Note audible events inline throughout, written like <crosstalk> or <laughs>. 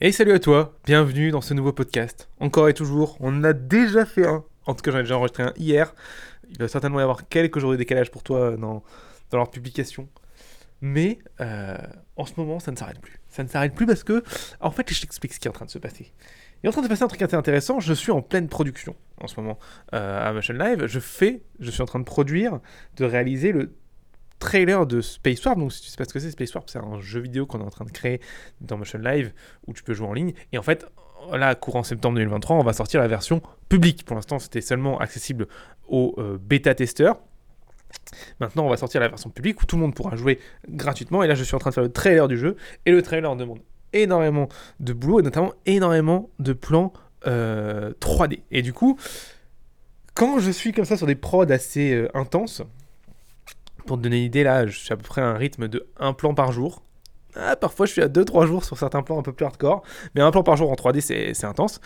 Et salut à toi, bienvenue dans ce nouveau podcast. Encore et toujours, on a déjà fait un. En tout cas, j'en ai déjà enregistré un hier. Il va certainement y avoir quelques jours de décalage pour toi dans, dans leur publication. Mais euh, en ce moment, ça ne s'arrête plus. Ça ne s'arrête plus parce que, en fait, je t'explique ce qui est en train de se passer. Il est en train de se passer un truc assez intéressant. Je suis en pleine production en ce moment euh, à Motion Live. Je fais, je suis en train de produire, de réaliser le trailer de Space Warp. Donc, si tu sais pas ce que c'est, Space Warp, c'est un jeu vidéo qu'on est en train de créer dans Motion Live où tu peux jouer en ligne. Et en fait, là, courant septembre 2023, on va sortir la version publique. Pour l'instant, c'était seulement accessible aux euh, bêta-testeurs. Maintenant, on va sortir la version publique où tout le monde pourra jouer gratuitement. Et là, je suis en train de faire le trailer du jeu. Et le trailer demande énormément de boulot et notamment énormément de plans 3D. Euh, et du coup, quand je suis comme ça sur des prods assez euh, intenses, pour te donner une idée, là, je suis à peu près à un rythme de un plan par jour. Ah, parfois, je suis à 2-3 jours sur certains plans un peu plus hardcore, mais un plan par jour en 3D, c'est intense.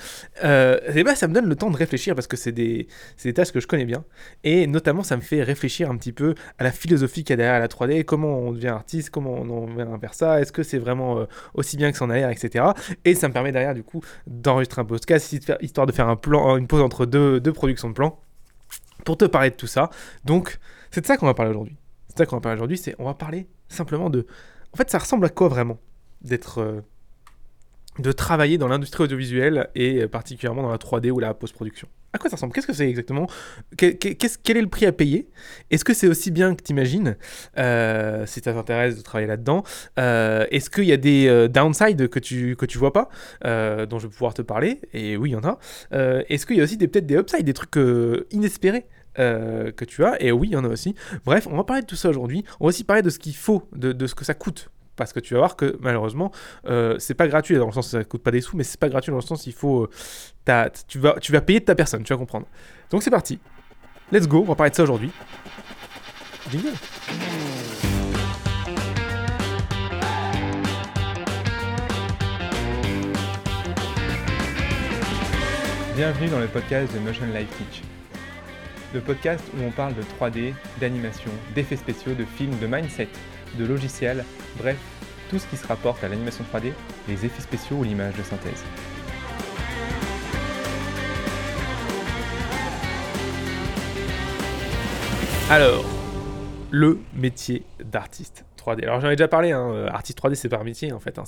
Euh, et bah, ça me donne le temps de réfléchir parce que c'est des, des, tâches que je connais bien. Et notamment, ça me fait réfléchir un petit peu à la philosophie qu'il y a derrière la 3D, comment on devient artiste, comment on en vient vers ça, est-ce que c'est vraiment euh, aussi bien que ça en a etc. Et ça me permet derrière, du coup, d'enregistrer un podcast, histoire de faire un plan, une pause entre deux, deux productions de plans, pour te parler de tout ça. Donc, c'est de ça qu'on va parler aujourd'hui. C'est ça qu'on va parler aujourd'hui, c'est on va parler simplement de en fait, ça ressemble à quoi vraiment d'être euh, de travailler dans l'industrie audiovisuelle et particulièrement dans la 3D ou la post-production? À quoi ça ressemble? Qu'est-ce que c'est exactement? Quel, est le prix à payer? Est-ce que c'est aussi bien que tu imagines euh, Si ça t'intéresse de travailler là-dedans. Euh, est-ce qu'il y a des downsides que tu, que tu vois pas dont je vais pouvoir te parler? Et oui, il y en a. Est-ce qu'il y a aussi peut-être des upsides, des trucs inespérés? Euh, que tu as. Et oui, il y en a aussi. Bref, on va parler de tout ça aujourd'hui. On va aussi parler de ce qu'il faut, de, ce que ça coûte. Parce que tu vas voir que malheureusement, euh, c'est pas gratuit dans le sens ça coûte pas des sous, mais c'est pas gratuit dans le sens il faut. Euh, tu, vas, tu vas payer de ta personne, tu vas comprendre. Donc c'est parti. Let's go, on va parler de ça aujourd'hui. Bienvenue dans le podcast de Motion Life Teach le podcast où on parle de 3D, d'animation, d'effets spéciaux, de films, de mindset, de logiciels, bref, tout ce qui se rapporte à l'animation 3D, les effets spéciaux ou l'image de synthèse. Alors, le métier d'artiste 3D. Alors j'en ai déjà parlé, hein, euh, artiste 3D c'est pas un métier en fait, hein,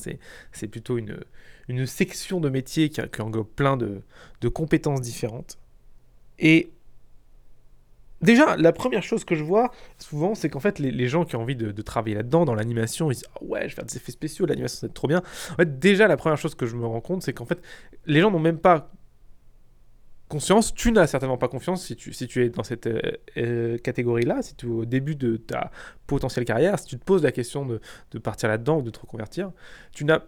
c'est plutôt une, une section de métier qui, englobe plein de, de compétences différentes. Et Déjà, la première chose que je vois souvent, c'est qu'en fait, les, gens qui ont envie de, travailler là-dedans, dans l'animation, ils disent ah ouais, je vais faire des effets spéciaux, l'animation, c'est trop bien. En fait, déjà, la première chose que je me rends compte, c'est qu'en fait, les gens n'ont même pas conscience. Tu n'as certainement pas confiance si tu, si tu es dans cette euh, euh, catégorie-là, si tu es au début de ta potentielle carrière, si tu te poses la question de, de partir là-dedans ou de te reconvertir, tu n'as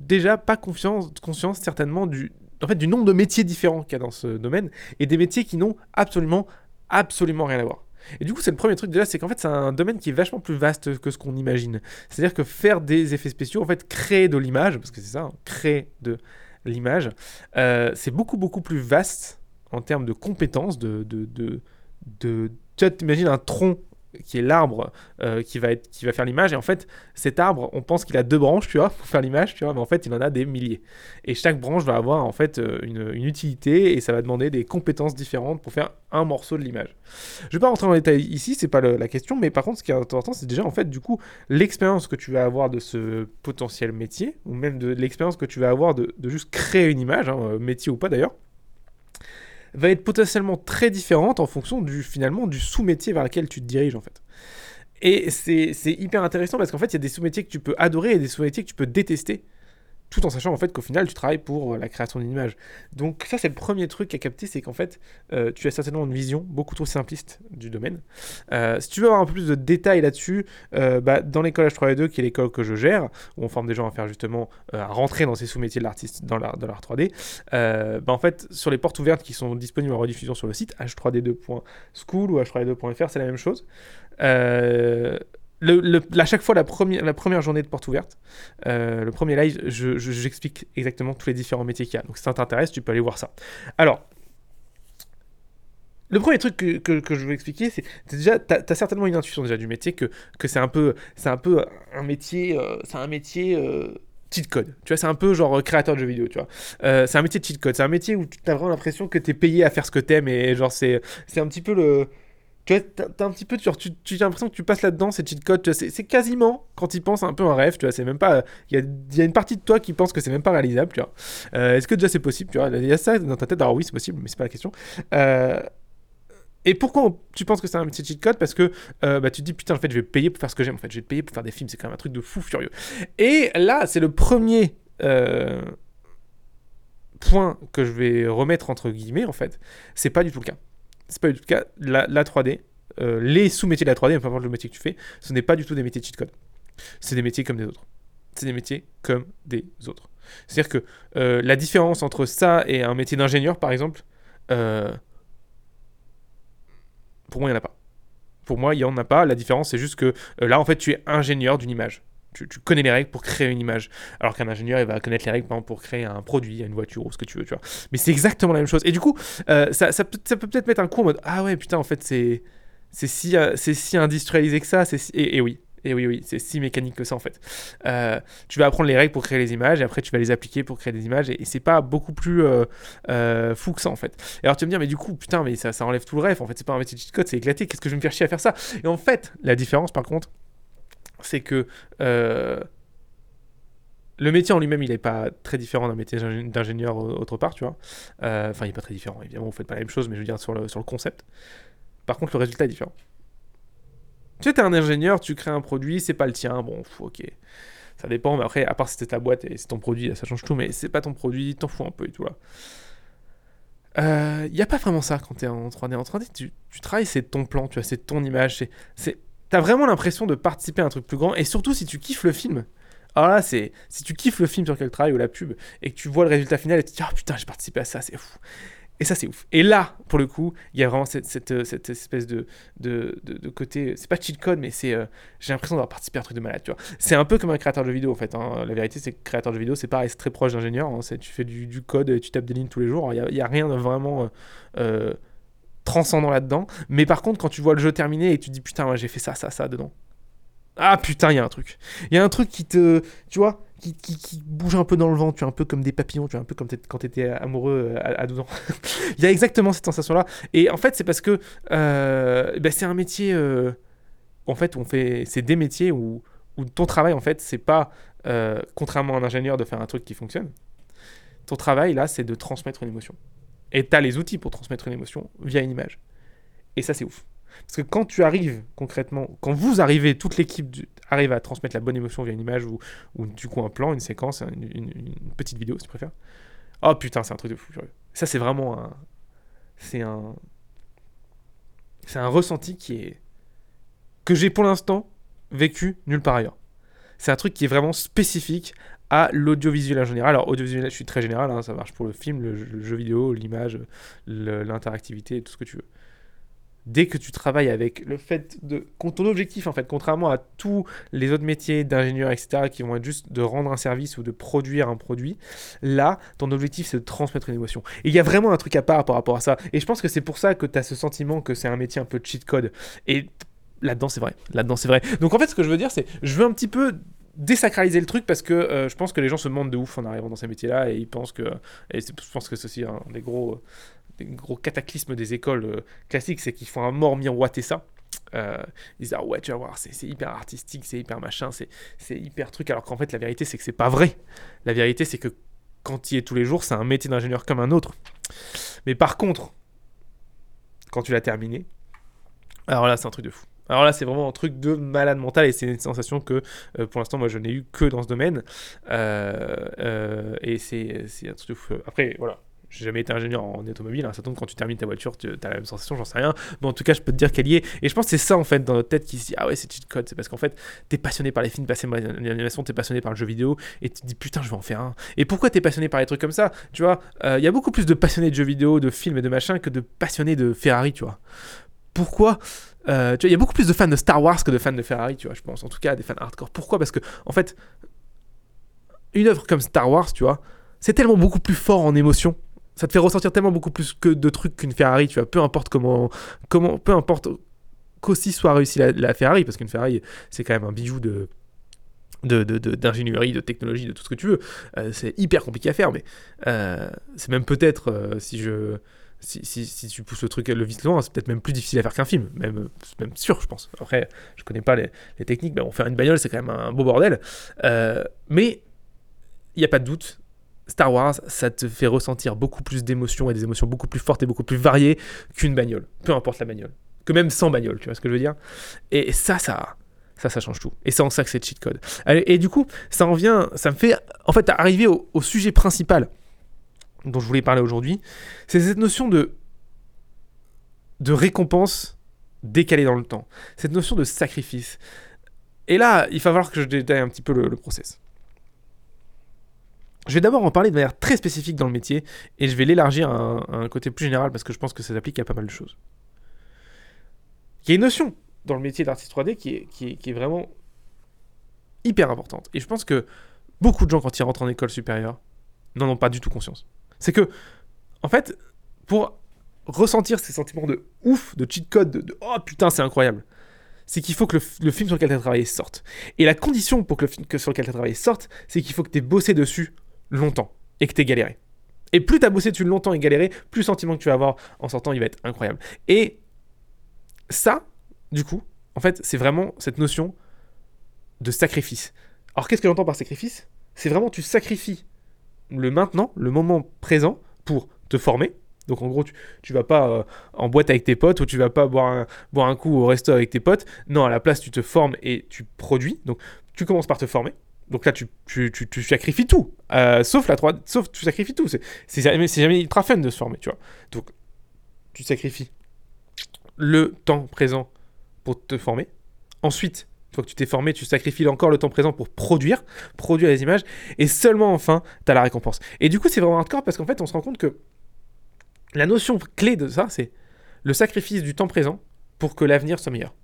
déjà pas confiance, conscience certainement du, en fait, du nombre de métiers différents qu'il y a dans ce domaine et des métiers qui n'ont absolument absolument rien à voir. Et du coup, c'est le premier truc déjà, c'est qu'en fait, c'est un domaine qui est vachement plus vaste que ce qu'on imagine. C'est-à-dire que faire des effets spéciaux, en fait, créer de l'image, parce que c'est ça, hein, créer de l'image, euh, c'est beaucoup, beaucoup plus vaste en termes de compétences, de, de, de, de tu vois, un tronc qui est l'arbre euh, qui, va faire l'image. Et en fait, cet arbre, on pense qu'il a deux branches, tu vois, pour faire l'image, tu vois, mais en fait, il en a des milliers. Et chaque branche va avoir en fait euh, une, utilité et ça va demander des compétences différentes pour faire un morceau de l'image. Je vais pas rentrer dans les détails ici, c'est pas la question, mais par contre, ce qui est important, c'est déjà en fait, du coup, l'expérience que tu vas avoir de ce potentiel métier, ou même de, l'expérience que tu vas avoir de, juste créer une image, hein, métier ou pas d'ailleurs va être potentiellement très différente en fonction du finalement du sous-métier vers lequel tu te diriges en fait. Et c'est hyper intéressant parce qu'en fait, il y a des sous-métiers que tu peux adorer et des sous-métiers que tu peux détester tout en sachant en fait qu'au final tu travailles pour euh, la création d'une image. Donc ça c'est le premier truc à capter, c'est qu'en fait euh, tu as certainement une vision beaucoup trop simpliste du domaine. Euh, si tu veux avoir un peu plus de détails là-dessus, bah, dans l'école H3D2 qui est l'école que je gère, où on forme des gens à faire justement à rentrer dans ces sous-métiers de l'artiste dans l'art 3D, bah, en fait sur les portes ouvertes qui sont disponibles en rediffusion sur le site h3d2.school ou h3d2.fr c'est la même chose. Euh, le, à chaque fois, la première, journée de porte ouverte, euh, le premier live, j'explique exactement tous les différents métiers qu'il y a. Donc si ça t'intéresse, tu peux aller voir ça. Alors, le premier truc que, que, je veux expliquer, c'est déjà, tu as, certainement une intuition déjà du métier, que, que c'est un, peu, un peu un métier, euh, un métier cheat code. Tu vois, c'est un peu genre créateur de jeux vidéo, tu vois. Euh, c'est un métier cheat code. C'est un métier où tu as vraiment l'impression que tu es payé à faire ce que t'aimes et genre, c'est un petit peu le. Tu t'as, un petit peu, tu, as l'impression que tu passes là-dedans, c'est cheat code. C'est, quasiment, quand il pense, un peu un rêve, tu vois. C'est même pas. Il y a, une partie de toi qui pense que c'est même pas réalisable, tu vois. Euh, est-ce que déjà c'est possible, tu vois? Il y a ça dans ta tête. Alors oui, c'est possible, mais c'est pas la question. Euh, et pourquoi tu penses que c'est un petit cheat code? Parce que euh, bah, tu te dis putain, en fait, je vais payer pour faire ce que j'aime. En fait, je vais payer pour faire des films. C'est quand même un truc de fou furieux. Et là, c'est le premier point que je vais remettre entre guillemets. En fait, c'est pas du tout le cas. C'est pas du tout le cas. La, 3D, euh, les sous-métiers de la 3D, peu importe le métier que tu fais, ce n'est pas du tout des métiers de cheat code. C'est des métiers comme des autres. C'est des métiers comme des autres. C'est-à-dire que la différence entre ça et un métier d'ingénieur, par exemple, pour moi, il n'y en a pas. Pour moi, il n'y en a pas. La différence, c'est juste que euh, là, en fait, tu es ingénieur d'une image. Tu, connais les règles pour créer une image. Alors qu'un ingénieur, il va connaître les règles pour créer un produit, une voiture ou ce que tu veux, tu vois. Mais c'est exactement la même chose. Et du coup, euh, ça, peut, peut-être mettre un coup en mode Ah ouais, putain, en fait, c'est si, euh, si industrialisé que ça. et, oui, et oui, oui, c'est si mécanique que ça en fait. Euh, tu vas apprendre les règles pour créer les images et après tu vas les appliquer pour créer des images et, c'est pas beaucoup plus fou que ça en fait. Et alors tu vas me dire, mais du coup, putain, mais ça, ça enlève tout le rêve. En fait, c'est pas un métier de code, c'est éclaté. Qu'est-ce que je vais me faire chier à faire ça? Et en fait, la différence par contre, c'est que le métier en lui-même, il n'est pas très différent d'un métier d'ingénieur autre part, tu vois. Enfin, il n'est pas très différent, évidemment, vous faites pas la même chose, mais je veux dire sur le, sur le concept. Par contre, le résultat est différent. Tu sais, t'es un ingénieur, tu crées un produit, c'est pas le tien, bon, ok. Ça dépend, mais après, à part si c'était ta boîte et c'est ton produit, ça change tout, mais c'est pas ton produit, t'en fous un peu et tout là. Il euh, n'y a pas vraiment ça quand t'es en 3D. En 3D, tu, tu travailles, c'est ton plan, tu vois, c'est ton image, c'est... T'as vraiment l'impression de participer à un truc plus grand, et surtout si tu kiffes le film. Alors là, c'est si tu kiffes le film sur lequel tu travailles ou la pub et que tu vois le résultat final et tu te dis oh putain j'ai participé à ça, c'est fou. Et ça, c'est ouf. Et là, pour le coup, il y a vraiment cette, cette, espèce de, de, de, côté. C'est pas cheat code, mais c'est. Euh, j'ai l'impression d'avoir participé à un truc de malade, tu vois. C'est un peu comme un créateur de vidéo, en fait. Hein. La vérité, c'est que créateur de vidéo, c'est pareil, c'est très proche d'ingénieur. Hein. Tu fais du, du, code, tu tapes des lignes tous les jours. Il n'y a, rien de vraiment. Euh, euh, transcendant là-dedans. Mais par contre, quand tu vois le jeu terminé et tu te dis putain, j'ai fait ça, ça, ça dedans. Ah putain, il y a un truc. Il y a un truc qui te. Tu vois qui, bouge un peu dans le vent, tu es un peu comme des papillons, tu es un peu comme quand tu étais amoureux euh, à, 12 ans. <laughs> il y a exactement cette sensation-là. Et en fait, c'est parce que euh, ben, c'est un métier. Euh, en fait, on fait. C'est des métiers où, où ton travail, en fait, c'est pas. contrairement à un ingénieur, de faire un truc qui fonctionne. Ton travail, là, c'est de transmettre une émotion. Et tu as les outils pour transmettre une émotion via une image. Et ça, c'est ouf. Parce que quand tu arrives concrètement, quand vous arrivez, toute l'équipe arrive à transmettre la bonne émotion via une image ou, du coup un plan, une séquence, une, petite vidéo si tu préfères. Oh putain, c'est un truc de fou. Ça, c'est vraiment un. C'est un. C'est un ressenti qui est. que j'ai pour l'instant vécu nulle part ailleurs. C'est un truc qui est vraiment spécifique à l'audiovisuel en général. Alors, audiovisuel, je suis très général, hein, ça marche pour le film, le jeu vidéo, l'image, l'interactivité, tout ce que tu veux. Dès que tu travailles avec le fait de ton objectif en fait contrairement à tous les autres métiers d'ingénieur etc qui vont être juste de rendre un service ou de produire un produit là ton objectif c'est de transmettre une émotion. Et il y a vraiment un truc à part par rapport à ça. Et je pense que c'est pour ça que tu as ce sentiment que c'est un métier un peu cheat code. Et là-dedans c'est vrai. Là-dedans c'est vrai. Donc en fait ce que je veux dire c'est je veux un petit peu désacraliser le truc parce que euh, je pense que les gens se demandent de ouf en arrivant dans ces métiers là et ils pensent que je pense que c'est aussi un des gros des gros cataclysmes des écoles euh, classiques, c'est qu'ils font un mort miroiter ça. Euh, ils disent ah ouais tu vas voir c'est hyper artistique c'est hyper machin c'est hyper truc. Alors qu'en fait la vérité c'est que c'est pas vrai. La vérité c'est que quand tu y es tous les jours c'est un métier d'ingénieur comme un autre. Mais par contre quand tu l'as terminé alors là c'est un truc de fou alors là, c'est vraiment un truc de malade mental et c'est une sensation que euh, pour l'instant, moi, je n'ai eu que dans ce domaine. et c'est un truc de fou. Après, voilà, j'ai jamais été ingénieur en automobile, hein. ça tombe quand tu termines ta voiture, tu as la même sensation, j'en sais rien. Mais en tout cas, je peux te dire qu'elle y est. Et je pense que c'est ça en fait dans notre tête qui se dit Ah ouais, c'est cheat code. C'est parce qu'en fait, t'es passionné par les films, passionné par l'animation, t'es passionné par le jeu vidéo et tu te dis Putain, je vais en faire un. Et pourquoi t'es passionné par les trucs comme ça? Tu vois, euh, il y a beaucoup plus de passionnés de jeux vidéo, de films et de machin que de passionnés de Ferrari, tu vois. Pourquoi euh, il y a beaucoup plus de fans de Star Wars que de fans de Ferrari, tu vois, je pense. En tout cas, des fans hardcore. Pourquoi? Parce que, en fait, une œuvre comme Star Wars, tu vois, c'est tellement beaucoup plus fort en émotion ça te fait ressentir tellement beaucoup plus que de trucs qu'une Ferrari, tu vois, peu importe comment, comment peu importe qu'aussi soit réussi la, Ferrari, parce qu'une Ferrari, c'est quand même un bijou de, d'ingénierie, de, de, technologie, de tout ce que tu veux. Euh, c'est hyper compliqué à faire, mais euh, c'est même peut-être, si je... Si, tu pousses le truc, le vice loin, c'est peut-être même plus difficile à faire qu'un film, même, même sûr, je pense. Après, je connais pas les, techniques, mais bon, faire une bagnole, c'est quand même un beau bordel. mais il n'y a pas de doute, Star Wars, ça te fait ressentir beaucoup plus d'émotions et des émotions beaucoup plus fortes et beaucoup plus variées qu'une bagnole, peu importe la bagnole, que même sans bagnole, tu vois ce que je veux dire? Et ça, ça, ça, ça change tout. Et c'est en ça que c'est cheat code. Et, du coup, ça en vient, ça me fait en fait arriver au, sujet principal dont je voulais parler aujourd'hui. C'est cette notion de, récompense décalée dans le temps. Cette notion de sacrifice. Et là, il va falloir que je détaille un petit peu le, process. Je vais d'abord en parler de manière très spécifique dans le métier et je vais l'élargir à, un côté plus général parce que je pense que ça s'applique à pas mal de choses. Il y a une notion dans le métier d'artiste 3D qui est, qui, est, vraiment hyper importante. Et je pense que beaucoup de gens, quand ils rentrent en école supérieure, n'en ont pas du tout conscience. C'est que, en fait, pour ressentir ces sentiments de ouf, de cheat code, de, oh putain, c'est incroyable, c'est qu'il faut que le, film sur lequel tu as travaillé sorte. Et la condition pour que le film sur lequel tu as travaillé sorte, c'est qu'il faut que tu aies bossé dessus longtemps et que tu aies galéré. Et plus tu as bossé dessus longtemps et galéré, plus le sentiment que tu vas avoir en sortant, il va être incroyable. Et ça, du coup, en fait, c'est vraiment cette notion de sacrifice. Alors qu'est-ce que j'entends par sacrifice? C'est vraiment tu sacrifies le maintenant, le moment présent, pour te former. Donc en gros, tu, tu vas pas euh, en boîte avec tes potes ou tu vas pas boire un, boire un coup au resto avec tes potes. Non, à la place, tu te formes et tu produis. Donc tu commences par te former. Donc là, tu, tu, tu, sacrifies tout. Euh, sauf la 3 sauf tu sacrifies tout. C'est jamais, jamais ultra fun de se former, tu vois. Donc tu sacrifies le temps présent pour te former. Ensuite, une fois que tu t'es formé, tu sacrifies encore le temps présent pour produire, produire les images, et seulement enfin, tu as la récompense. Et du coup, c'est vraiment hardcore parce qu'en fait, on se rend compte que la notion clé de ça, c'est le sacrifice du temps présent pour que l'avenir soit meilleur.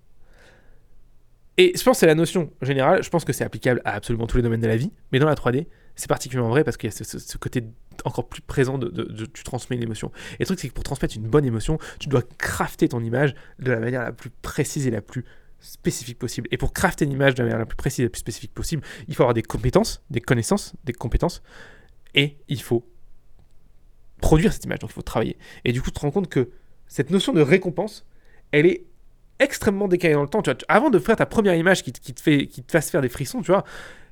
Et je pense que c'est la notion générale, je pense que c'est applicable à absolument tous les domaines de la vie, mais dans la 3D, c'est particulièrement vrai parce qu'il y a ce, côté encore plus présent de, tu transmets une émotion. Et le truc, c'est que pour transmettre une bonne émotion, tu dois crafter ton image de la manière la plus précise et la plus spécifique possible. Et pour crafter une image de la manière la plus précise et la plus spécifique possible, il faut avoir des compétences, des connaissances, des compétences, et il faut produire cette image, donc il faut travailler. Et du coup, tu te rends compte que cette notion de récompense, elle est extrêmement décalée dans le temps. Tu vois, avant de faire ta première image qui, te fait, qui te fasse faire des frissons, tu vois,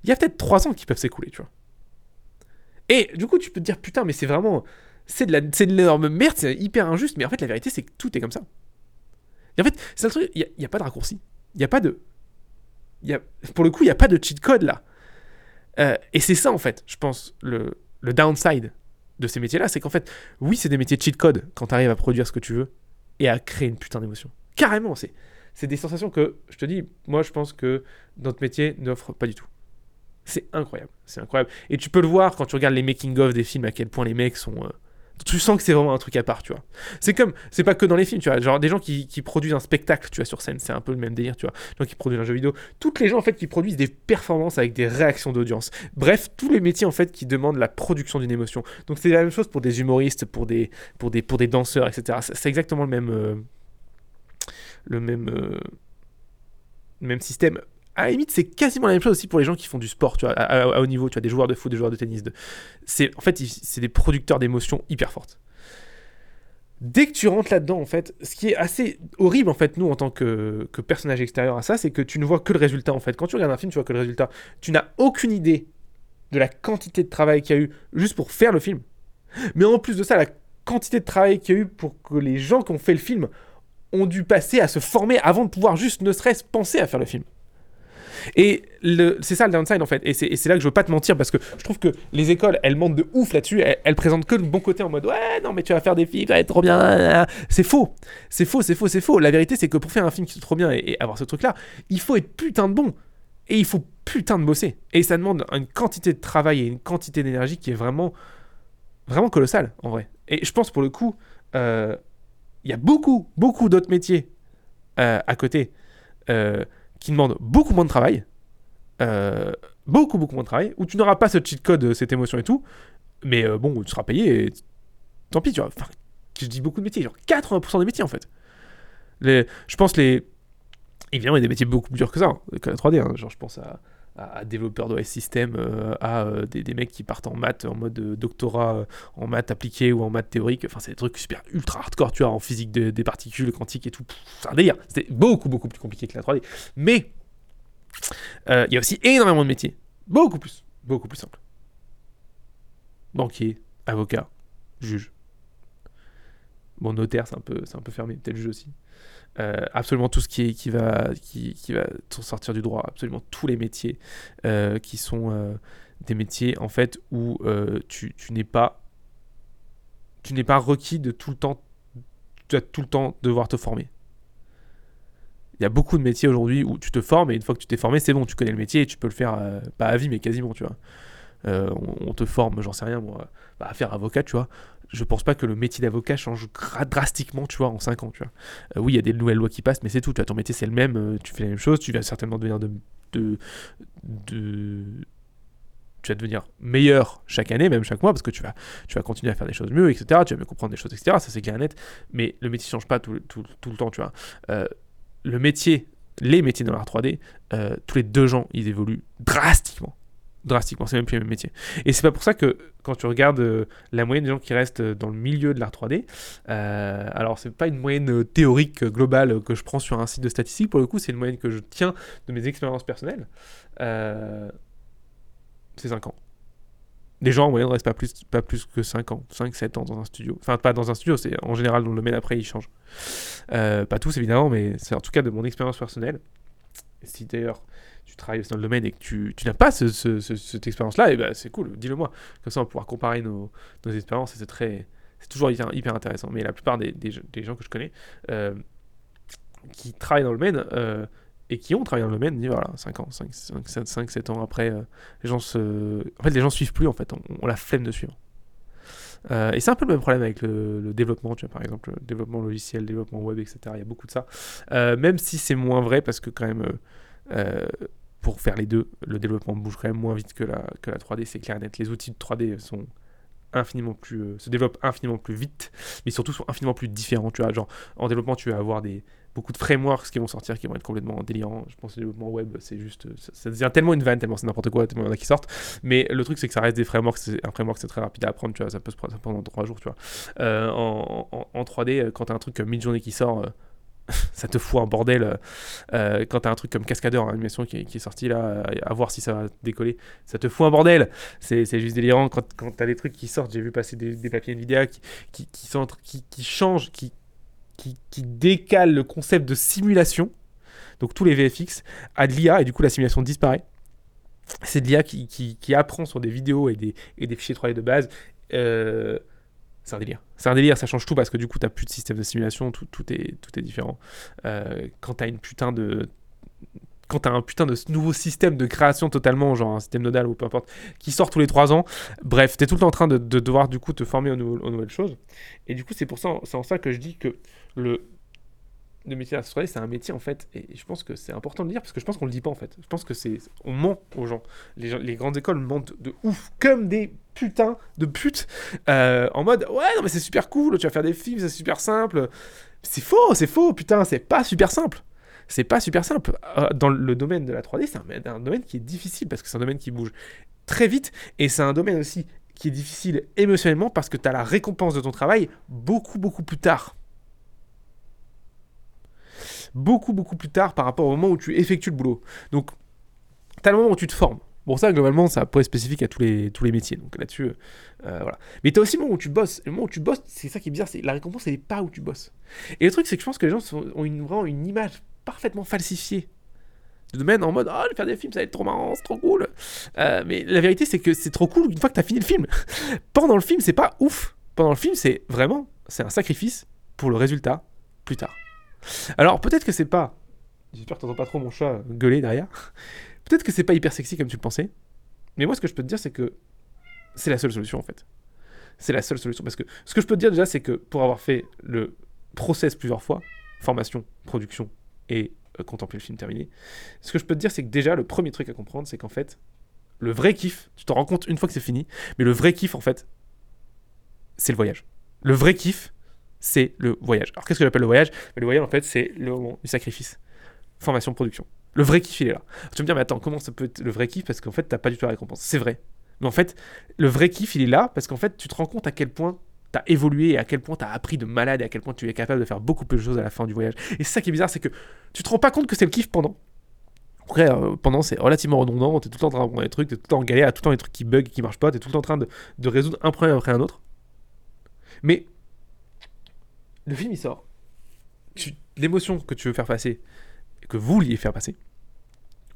il y a peut-être trois ans qui peuvent s'écouler, tu vois. Et du coup, tu peux te dire, putain, mais c'est vraiment. C'est de l'énorme merde, c'est hyper injuste. Mais en fait, la vérité, c'est que tout est comme ça. Et en fait, c'est un truc, il n'y a, pas de raccourci. Il n'y a pas de. Y a, pour le coup, il n'y a pas de cheat code là. Euh, et c'est ça, en fait, je pense, le, le downside de ces métiers-là. C'est qu'en fait, oui, c'est des métiers de cheat code quand tu arrives à produire ce que tu veux et à créer une putain d'émotion. Carrément, c'est, c'est des sensations que, je te dis, moi, je pense que notre métier n'offre pas du tout. C'est incroyable, c'est incroyable. Et tu peux le voir quand tu regardes les making-of des films, à quel point les mecs sont... Euh, tu sens que c'est vraiment un truc à part, tu vois. C'est comme, c'est pas que dans les films, tu vois, genre des gens qui, produisent un spectacle, tu vois, sur scène, c'est un peu le même délire, tu vois. Des gens qui produisent un jeu vidéo, toutes les gens en fait qui produisent des performances avec des réactions d'audience. Bref, tous les métiers en fait qui demandent la production d'une émotion. Donc c'est la même chose pour des humoristes, pour des, pour des, pour des danseurs, etc. C'est exactement le même, euh, le même, euh, même système à la limite, c'est quasiment la même chose aussi pour les gens qui font du sport, tu vois, à, haut niveau, tu vois, des joueurs de foot, des joueurs de tennis. De... C'est, en fait, c'est des producteurs d'émotions hyper fortes. Dès que tu rentres là-dedans, en fait, ce qui est assez horrible, en fait, nous, en tant que, que personnage extérieur à ça, c'est que tu ne vois que le résultat, en fait. Quand tu regardes un film, tu vois que le résultat. Tu n'as aucune idée de la quantité de travail qu'il y a eu juste pour faire le film. Mais en plus de ça, la quantité de travail qu'il y a eu pour que les gens qui ont fait le film ont dû passer à se former avant de pouvoir juste ne serait-ce penser à faire le film. Et c'est ça le downside en fait. Et c'est là que je veux pas te mentir parce que je trouve que les écoles, elles mentent de ouf là-dessus. Elles, présentent que le bon côté en mode ouais, non, mais tu vas faire des films, ça va être trop bien. C'est faux. C'est faux, c'est faux, c'est faux. La vérité, c'est que pour faire un film qui soit trop bien et, avoir ce truc-là, il faut être putain de bon. Et il faut putain de bosser. Et ça demande une quantité de travail et une quantité d'énergie qui est vraiment, vraiment colossale en vrai. Et je pense pour le coup, euh, il y a beaucoup, beaucoup d'autres métiers euh, à côté. Euh, qui demande beaucoup moins de travail, euh, beaucoup beaucoup moins de travail, où tu n'auras pas ce cheat code, cette émotion et tout, mais euh, bon, tu seras payé, tant pis, tu vois. Enfin, je dis beaucoup de métiers, genre 80% des métiers en fait. Je pense les... Évidemment, il y a des métiers beaucoup plus durs que ça, hein, que la 3D. Hein. genre, je pense à, à, développeurs d'OS système, à des, mecs qui partent en maths, en mode doctorat en maths appliquées ou en maths théoriques. Enfin, c'est des trucs super ultra hardcore, tu vois, en physique des particules quantiques et tout. C'est un délire. C'était beaucoup, beaucoup plus compliqué que la 3D. Mais il y a aussi énormément de métiers. Beaucoup plus. Beaucoup plus simple. Banquier, avocat, juge. Bon, notaire, c'est un peu, un peu fermé, peut-être juge aussi. Euh, absolument tout ce qui, est, qui, va, qui, qui, va sortir du droit, absolument tous les métiers euh, qui sont euh, des métiers en fait où tu, tu n'es pas tu n'es pas requis de tout le temps tu as tout le temps devoir te former. Il y a beaucoup de métiers aujourd'hui où tu te formes et une fois que tu t'es formé, c'est bon, tu connais le métier et tu peux le faire pas à vie mais quasiment, tu vois. On, te forme, j'en sais rien moi, bah, à faire avocat, tu vois je pense pas que le métier d'avocat change drastiquement, tu vois, en 5 ans, tu vois. Euh, oui, il y a des nouvelles lois qui passent, mais c'est tout. Tu vois, ton métier, c'est le même, euh, tu fais la même chose, tu vas certainement devenir de, de, tu vas devenir meilleur chaque année, même chaque mois, parce que tu vas, tu vas continuer à faire des choses mieux, etc. Tu vas mieux comprendre des choses, etc. Ça, c'est clair et net. Mais le métier change pas tout, le temps, tu vois. Euh, le métier, les métiers dans l'art 3D, tous les deux ans, ils évoluent drastiquement drastiquement, c'est même plus le même métier. Et c'est pas pour ça que quand tu regardes euh, la moyenne des gens qui restent dans le milieu de l'art 3D, euh, alors c'est pas une moyenne euh, théorique globale que je prends sur un site de statistiques, pour le coup c'est une moyenne que je tiens de mes expériences personnelles, c'est 5 ans. Les gens en moyenne ne restent pas plus, pas plus que 5 ans, 5-7 ans dans un studio. Enfin, pas dans un studio, c'est en général dans le domaine après, ils changent. pas tous évidemment, mais c'est en tout cas de mon expérience personnelle. Si d'ailleurs tu travailles dans le domaine et que tu, tu n'as pas ce, cette expérience-là, et ben c'est cool, dis-le moi. Comme ça, on pouvoir comparer nos, nos expériences et c'est très, c'est toujours hyper, intéressant. Mais la plupart des, des, gens que je connais euh, qui travaillent dans le domaine euh, et qui ont travaillé dans le domaine disent voilà, 5 ans, 5, 5, 7, 5, 7 ans après, euh, les gens se. En fait, les gens suivent plus, en fait, on, on la flemme de suivre. et c'est un peu le même problème avec le, le, développement, tu vois, par exemple, le développement logiciel, le développement web, etc. Il y a beaucoup de ça. même si c'est moins vrai parce que quand même, pour faire les deux, le développement bouge quand même moins vite que la, que la 3D, c'est clair et net. Les outils de 3D sont infiniment plus euh, se développent infiniment plus vite mais surtout sont infiniment plus différents tu vois. Genre en développement tu vas avoir des beaucoup de frameworks qui vont sortir qui vont être complètement délirants. Je pense que le développement web c'est juste ça, devient tellement une vanne tellement c'est n'importe quoi tellement il y en a qui sortent. Mais le truc c'est que ça reste des frameworks un framework c'est très rapide à apprendre tu vois. Ça peut se prendre pendant 3 jours tu vois. Euh, en, en, 3D quand tu as un truc comme mid-journée qui sort euh, <laughs> ça te fout un bordel euh, euh, quand t'as un truc comme Cascadeur en animation qui, est sorti là, à voir si ça va décoller. Ça te fout un bordel. C'est juste délirant quand, quand t'as des trucs qui sortent. J'ai vu passer des, papiers Nvidia qui, qui, qui, sont, qui, qui changent, qui, qui, qui décalent le concept de simulation. Donc tous les VFX à de l'IA et du coup la simulation disparaît. C'est de l'IA qui, qui, qui, apprend sur des vidéos et des, et des fichiers 3D de base. Euh, c'est un délire. C'est un délire, ça change tout parce que du coup, tu plus de système de simulation, tout, tout, est, tout est différent. Euh, quand tu as une putain de. Quand tu un putain de nouveau système de création totalement, genre un système nodal ou peu importe, qui sort tous les 3 ans, bref, tu es tout le temps en train de, devoir du coup te former aux, aux nouvelles choses. Et du coup, c'est pour ça, c'est en ça que je dis que le, le métier d'artiste c'est un métier en fait, et je pense que c'est important de le dire parce que je pense qu'on le dit pas en fait. Je pense que c'est, on ment aux gens. Les, les grandes écoles mentent de ouf, comme des putains de putes, euh, en mode ouais non mais c'est super cool, tu vas faire des films, c'est super simple. C'est faux, c'est faux, putain, c'est pas super simple. C'est pas super simple. Euh, dans le domaine de la 3D, c'est un, un domaine qui est difficile parce que c'est un domaine qui bouge très vite et c'est un domaine aussi qui est difficile émotionnellement parce que tu as la récompense de ton travail beaucoup beaucoup plus tard beaucoup, beaucoup plus tard par rapport au moment où tu effectues le boulot. Donc, tu as le moment où tu te formes. Bon, ça, globalement, ça pourrait être spécifique à tous les, tous les métiers. Donc là-dessus, euh, voilà. Mais tu as aussi le moment où tu bosses. Le moment où tu bosses, c'est ça qui est bizarre, c'est la récompense, elle n'est pas où tu bosses. Et le truc, c'est que je pense que les gens ont une, vraiment une image parfaitement falsifiée de domaine en mode, oh, faire des films, ça va être trop marrant, c'est trop cool. Euh, mais la vérité, c'est que c'est trop cool une fois que tu as fini le film. <laughs> Pendant le film, c'est pas ouf. Pendant le film, c'est vraiment, c'est un sacrifice pour le résultat plus tard. Alors peut-être que c'est pas. J'espère que t'entends pas trop mon chat gueuler derrière. peut-être que c'est pas hyper sexy comme tu le pensais. Mais moi, ce que je peux te dire, c'est que c'est la seule solution en fait. C'est la seule solution. Parce que ce que je peux te dire déjà, c'est que pour avoir fait le process plusieurs fois, formation, production et euh, contempler le film terminé, ce que je peux te dire, c'est que déjà, le premier truc à comprendre, c'est qu'en fait, le vrai kiff, tu t'en rends compte une fois que c'est fini, mais le vrai kiff, en fait, c'est le voyage. Le vrai kiff, c'est le voyage. Alors qu'est-ce que j'appelle le voyage? Le voyage, en fait, c'est le moment du sacrifice. Formation, production. Le vrai kiff, il est là. Tu me dire, mais attends, comment ça peut être le vrai kiff? Parce qu'en fait, t'as pas du tout la récompense. C'est vrai. Mais en fait, le vrai kiff, il est là parce qu'en fait, tu te rends compte à quel point t'as évolué et à quel point t'as appris de malade et à quel point tu es capable de faire beaucoup plus de choses à la fin du voyage. Et c'est ça qui est bizarre, c'est que tu te rends pas compte que c'est le kiff pendant. Après, euh, pendant, c'est relativement redondant, t'es tout le temps en train d'apprendre des trucs, t'es tout le temps en galère, tout le temps des trucs qui bug, qui marchent pas, t'es tout le temps en train de, de résoudre un problème après un autre. Mais le film, il sort. L'émotion que tu veux faire passer, que vous vouliez faire passer,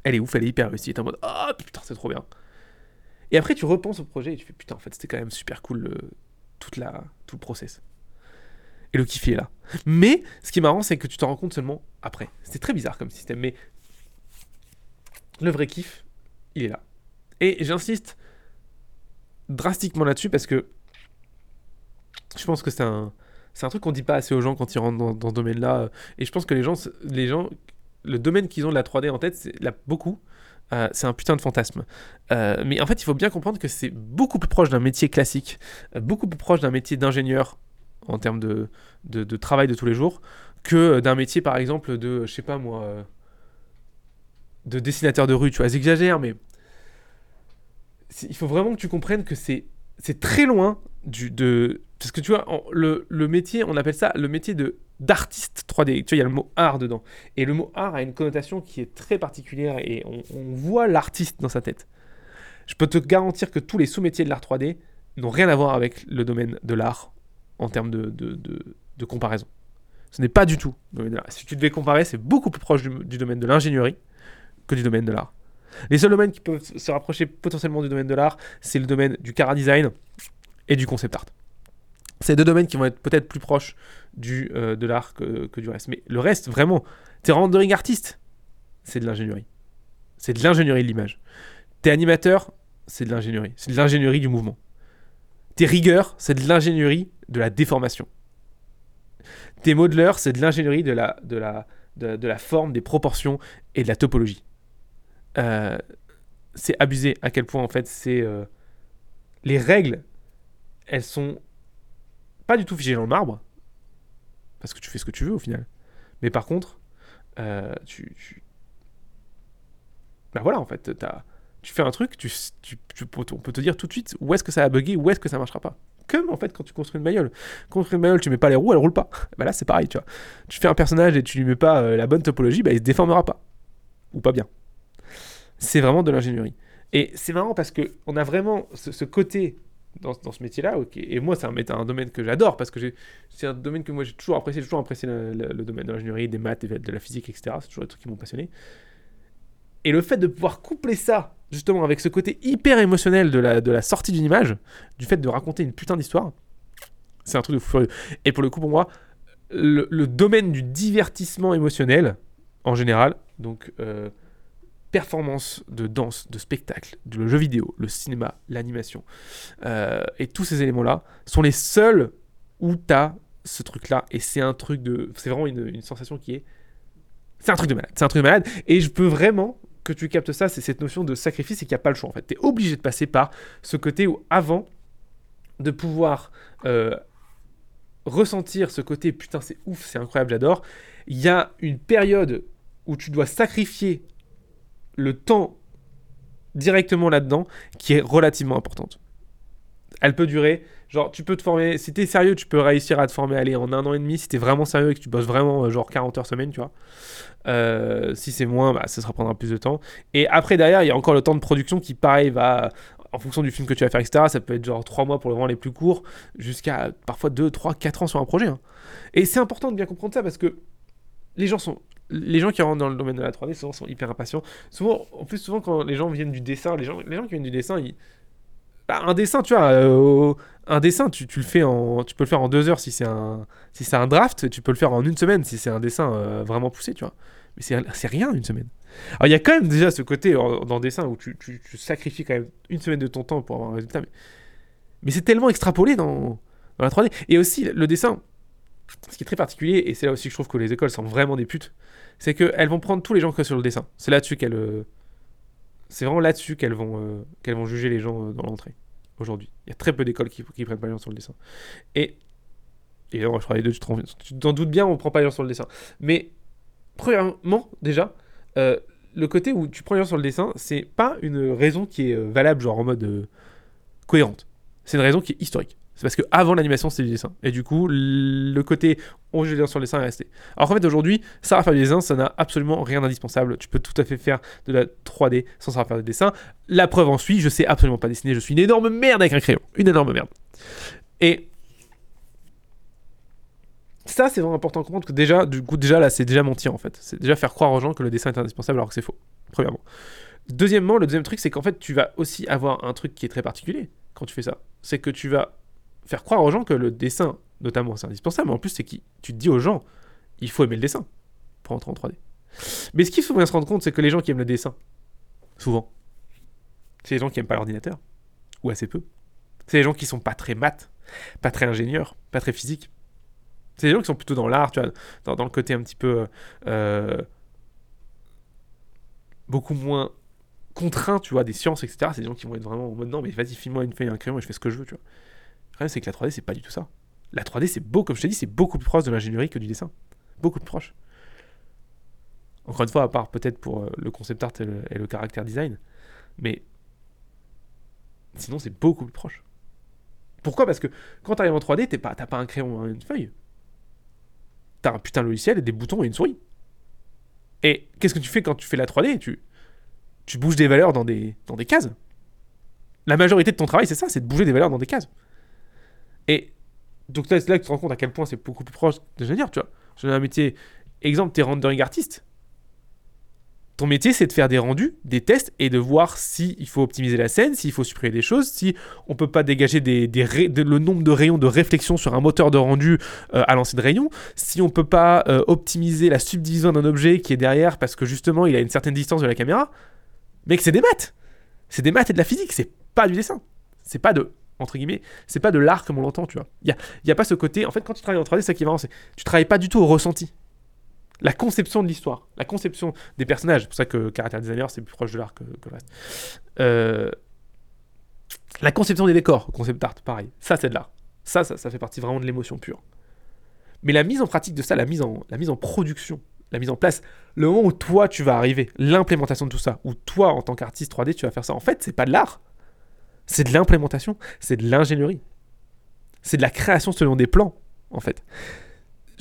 elle est ouf, elle est hyper réussie. T'es en mode Ah putain, c'est trop bien. Et après, tu repenses au projet et tu fais Putain, en fait, c'était quand même super cool le- toute tout le process. Et le kiff est là. Mais ce qui est marrant, c'est que tu t'en rends compte seulement après. C'est très bizarre comme système, mais le vrai kiff, il est là. Et j'insiste drastiquement là-dessus parce que je pense que c'est un, c'est un truc qu'on dit pas assez aux gens quand ils rentrent dans, ce domaine-là. Et je pense que les gens, les gens le domaine qu'ils ont de la 3D en tête, c'est beaucoup. euh, c'est un putain de fantasme. Euh, mais en fait, il faut bien comprendre que c'est beaucoup plus proche d'un métier classique, euh, beaucoup plus proche d'un métier d'ingénieur en termes de, de, travail de tous les jours, que d'un métier, par exemple, de, je sais pas moi, euh, de dessinateur de rue. Tu vois, j'exagère, mais il faut vraiment que tu comprennes que c'est c'est très loin du de parce que tu vois en- le, métier on appelle ça le métier de d'artiste 3D tu vois il y a le mot art dedans. Et le mot art a une connotation qui est très particulière et on, voit l'artiste dans sa tête. Je peux te garantir que tous les sous-métiers de l'art 3D n'ont rien à voir avec le domaine de l'art en termes de, de, de- comparaison. Ce n'est pas du tout si tu devais comparer c'est beaucoup plus proche du domaine de l'ingénierie que du domaine de l'art les seuls domaines qui peuvent se rapprocher potentiellement du domaine de l'art, c'est le domaine du cara design et du concept art. C'est deux domaines qui vont être peut-être plus proches euh, de l'art que, du reste. Mais le reste, vraiment, t'es rendering artiste, c'est de l'ingénierie. C'est de l'ingénierie de l'image. T'es animateur, c'est de l'ingénierie. C'est de l'ingénierie du mouvement. T'es rigueur, c'est de l'ingénierie de la déformation. T'es modeleur, c'est de l'ingénierie de la, de la forme, des proportions et de la topologie. Euh, c'est abusé à quel point en fait c'est euh, les règles elles sont pas du tout figées dans le marbre parce que tu fais ce que tu veux au final. Mais par contre euh, tu, tu bah voilà en fait t'as- tu fais un truc tu, on peut te dire tout de suite où est-ce que ça a bugué où est-ce que ça marchera pas. Comme en fait quand tu construis une bagnole. Construis une bagnole tu mets pas les roues elle roule pas. <laughs> Bah là c'est pareil tu vois. Tu fais un personnage et tu lui mets pas la bonne topologie bah il se déformera pas. Ou pas bien c'est vraiment de l'ingénierie. Et c'est marrant parce que on a vraiment ce, côté dans, dans ce métier-là, ok, et moi c'est un, domaine que j'adore parce que c'est un domaine que moi j'ai toujours apprécié, j'ai toujours apprécié le, domaine de l'ingénierie, des maths, de la physique, etc. C'est toujours des trucs qui m'ont passionné. Et le fait de pouvoir coupler ça justement avec ce côté hyper émotionnel de la, de la sortie d'une image, du fait de raconter une putain d'histoire, c'est un truc de fou furieux. Et pour le coup, pour moi, le, le domaine du divertissement émotionnel, en général, donc euh, performance de danse, de spectacle, de jeu vidéo, le cinéma, l'animation, euh, et tous ces éléments-là sont les seuls où tu as ce truc-là. Et c'est un truc de. C'est vraiment une, une sensation qui est. C'est un truc de malade. C'est un truc de malade. Et je peux vraiment que tu captes ça, c'est cette notion de sacrifice et qu'il n'y a pas le choix en fait. Tu es obligé de passer par ce côté où avant de pouvoir euh, ressentir ce côté putain c'est ouf, c'est incroyable, j'adore, il y a une période où tu dois sacrifier le temps directement là-dedans qui est relativement importante. Elle peut durer, genre tu peux te former, si t'es sérieux, tu peux réussir à te former aller en un an et demi, si t'es vraiment sérieux et que tu bosses vraiment euh, genre 40 heures semaine, tu vois. Euh, si c'est moins, bah, ça sera prendra plus de temps. Et après derrière, il y a encore le temps de production qui pareil va, en fonction du film que tu vas faire, etc., ça peut être genre 3 mois pour le vraiment les plus courts, jusqu'à parfois 2, 3, 4 ans sur un projet. hein. Et c'est important de bien comprendre ça parce que les gens sont les gens qui rentrent dans le domaine de la 3D souvent sont hyper impatients. Souvent, en plus, souvent quand les gens viennent du dessin, les gens, les gens qui viennent du dessin, bah, un dessin, tu vois, euh, un dessin, tu, le fais en, tu peux le faire en deux heures si c'est un, si c'est un draft, tu peux le faire en une semaine si c'est un dessin euh, vraiment poussé, tu vois. Mais c'est, rien une semaine. Alors il y a quand même déjà ce côté dans le dessin où tu, tu, sacrifies quand même une semaine de ton temps pour avoir un résultat, mais, mais c'est tellement extrapolé dans, dans la 3D. Et aussi le dessin, ce qui est très particulier, et c'est là aussi que je trouve que les écoles sont vraiment des putes, c'est qu'elles vont prendre tous les gens que sur le dessin. C'est là-dessus qu'elles. euh, c'est vraiment là-dessus qu'elles vont, euh, qu'elles vont juger les gens euh, dans l'entrée, aujourd'hui. Il y a très peu d'écoles qui, qui prennent pas les gens sur le dessin. Et. Évidemment, je crois les deux, tu t'en doutes bien, on prend pas les gens sur le dessin. Mais, premièrement, déjà, le côté où tu prends les gens sur le dessin, c'est pas une raison qui est valable, genre en mode cohérente. C'est une raison qui est historique. C'est parce que avant l'animation, c'était du dessin. Et du coup, le côté on joue sur le dessin est resté. Alors qu'en fait, aujourd'hui, savoir faire du dessin, ça n'a absolument rien d'indispensable. Tu peux tout à fait faire de la 3D sans savoir faire du dessin. La preuve en suit, je sais absolument pas dessiner. Je suis une énorme merde avec un crayon. Une énorme merde. Et ça, c'est vraiment important de comprendre que déjà, du coup, déjà là, c'est déjà mentir en fait. C'est déjà faire croire aux gens que le dessin est indispensable alors que c'est faux. Premièrement. Deuxièmement, le deuxième truc, c'est qu'en fait, tu vas aussi avoir un truc qui est très particulier quand tu fais ça. C'est que tu vas faire croire aux gens que le dessin, notamment, c'est indispensable. Mais en plus, c'est que tu te dis aux gens, il faut aimer le dessin pour entrer en 3D. Mais ce qu'il faut bien se rendre compte, c'est que les gens qui aiment le dessin, souvent, c'est les gens qui aiment pas l'ordinateur, ou assez peu. C'est les gens qui sont pas très maths, pas très ingénieurs, pas très physiques. C'est des gens qui sont plutôt dans l'art, tu vois, dans, le côté un petit peu euh, beaucoup moins contraint, tu vois, des sciences, etc. C'est des gens qui vont être vraiment en mode non, mais vas-y, file-moi une feuille, un crayon et je fais ce que je veux, tu vois. Le problème, c'est que la 3D, c'est pas du tout ça. La 3D, c'est beau, comme je t'ai dit, c'est beaucoup plus proche de l'ingénierie que du dessin. Beaucoup plus proche. Encore une fois, à part peut-être pour euh, le concept art et le, caractère design. Mais sinon, c'est beaucoup plus proche. Pourquoi? Parce que quand tu arrives en 3D, t'as pas, pas un crayon, une feuille. T'as un putain de logiciel et des boutons et une souris. Et qu'est-ce que tu fais quand tu fais la 3D tu, tu bouges des valeurs dans des, dans des cases. La majorité de ton travail, c'est ça, c'est de bouger des valeurs dans des cases. Et donc là, c'est là que tu te rends compte à quel point c'est beaucoup plus proche d'ingénieur, tu vois. J'ai un métier, exemple, t'es rendering artiste. Ton métier, c'est de faire des rendus, des tests et de voir s'il faut optimiser la scène, s'il faut supprimer des choses, si on peut pas dégager des, le nombre de rayons de réflexion sur un moteur de rendu euh, à lancer de rayons, si on peut pas euh, optimiser la subdivision d'un objet qui est derrière parce que justement il a une certaine distance de la caméra. Que c'est des maths C'est des maths et de la physique, c'est pas du dessin. C'est pas de entre guillemets, c'est pas de l'art comme on l'entend, tu vois. Il y a, y a, pas ce côté. En fait, quand tu travailles en 3D, c'est ça qui est marrant, c'est tu travailles pas du tout au ressenti la conception de l'histoire, la conception des personnages. C'est pour ça que caractère designer, c'est plus proche de l'art que, le reste. Euh, la conception des décors, concept art, pareil. Ça, c'est de l'art. Ça, ça, fait partie vraiment de l'émotion pure. Mais la mise en pratique de ça, la mise en, la mise en production, la mise en place, le moment où toi, tu vas arriver, l'implémentation de tout ça, où toi, en tant qu'artiste 3D, tu vas faire ça, en fait, c'est pas de l'art. C'est de l'implémentation, c'est de l'ingénierie. C'est de la création selon des plans, en fait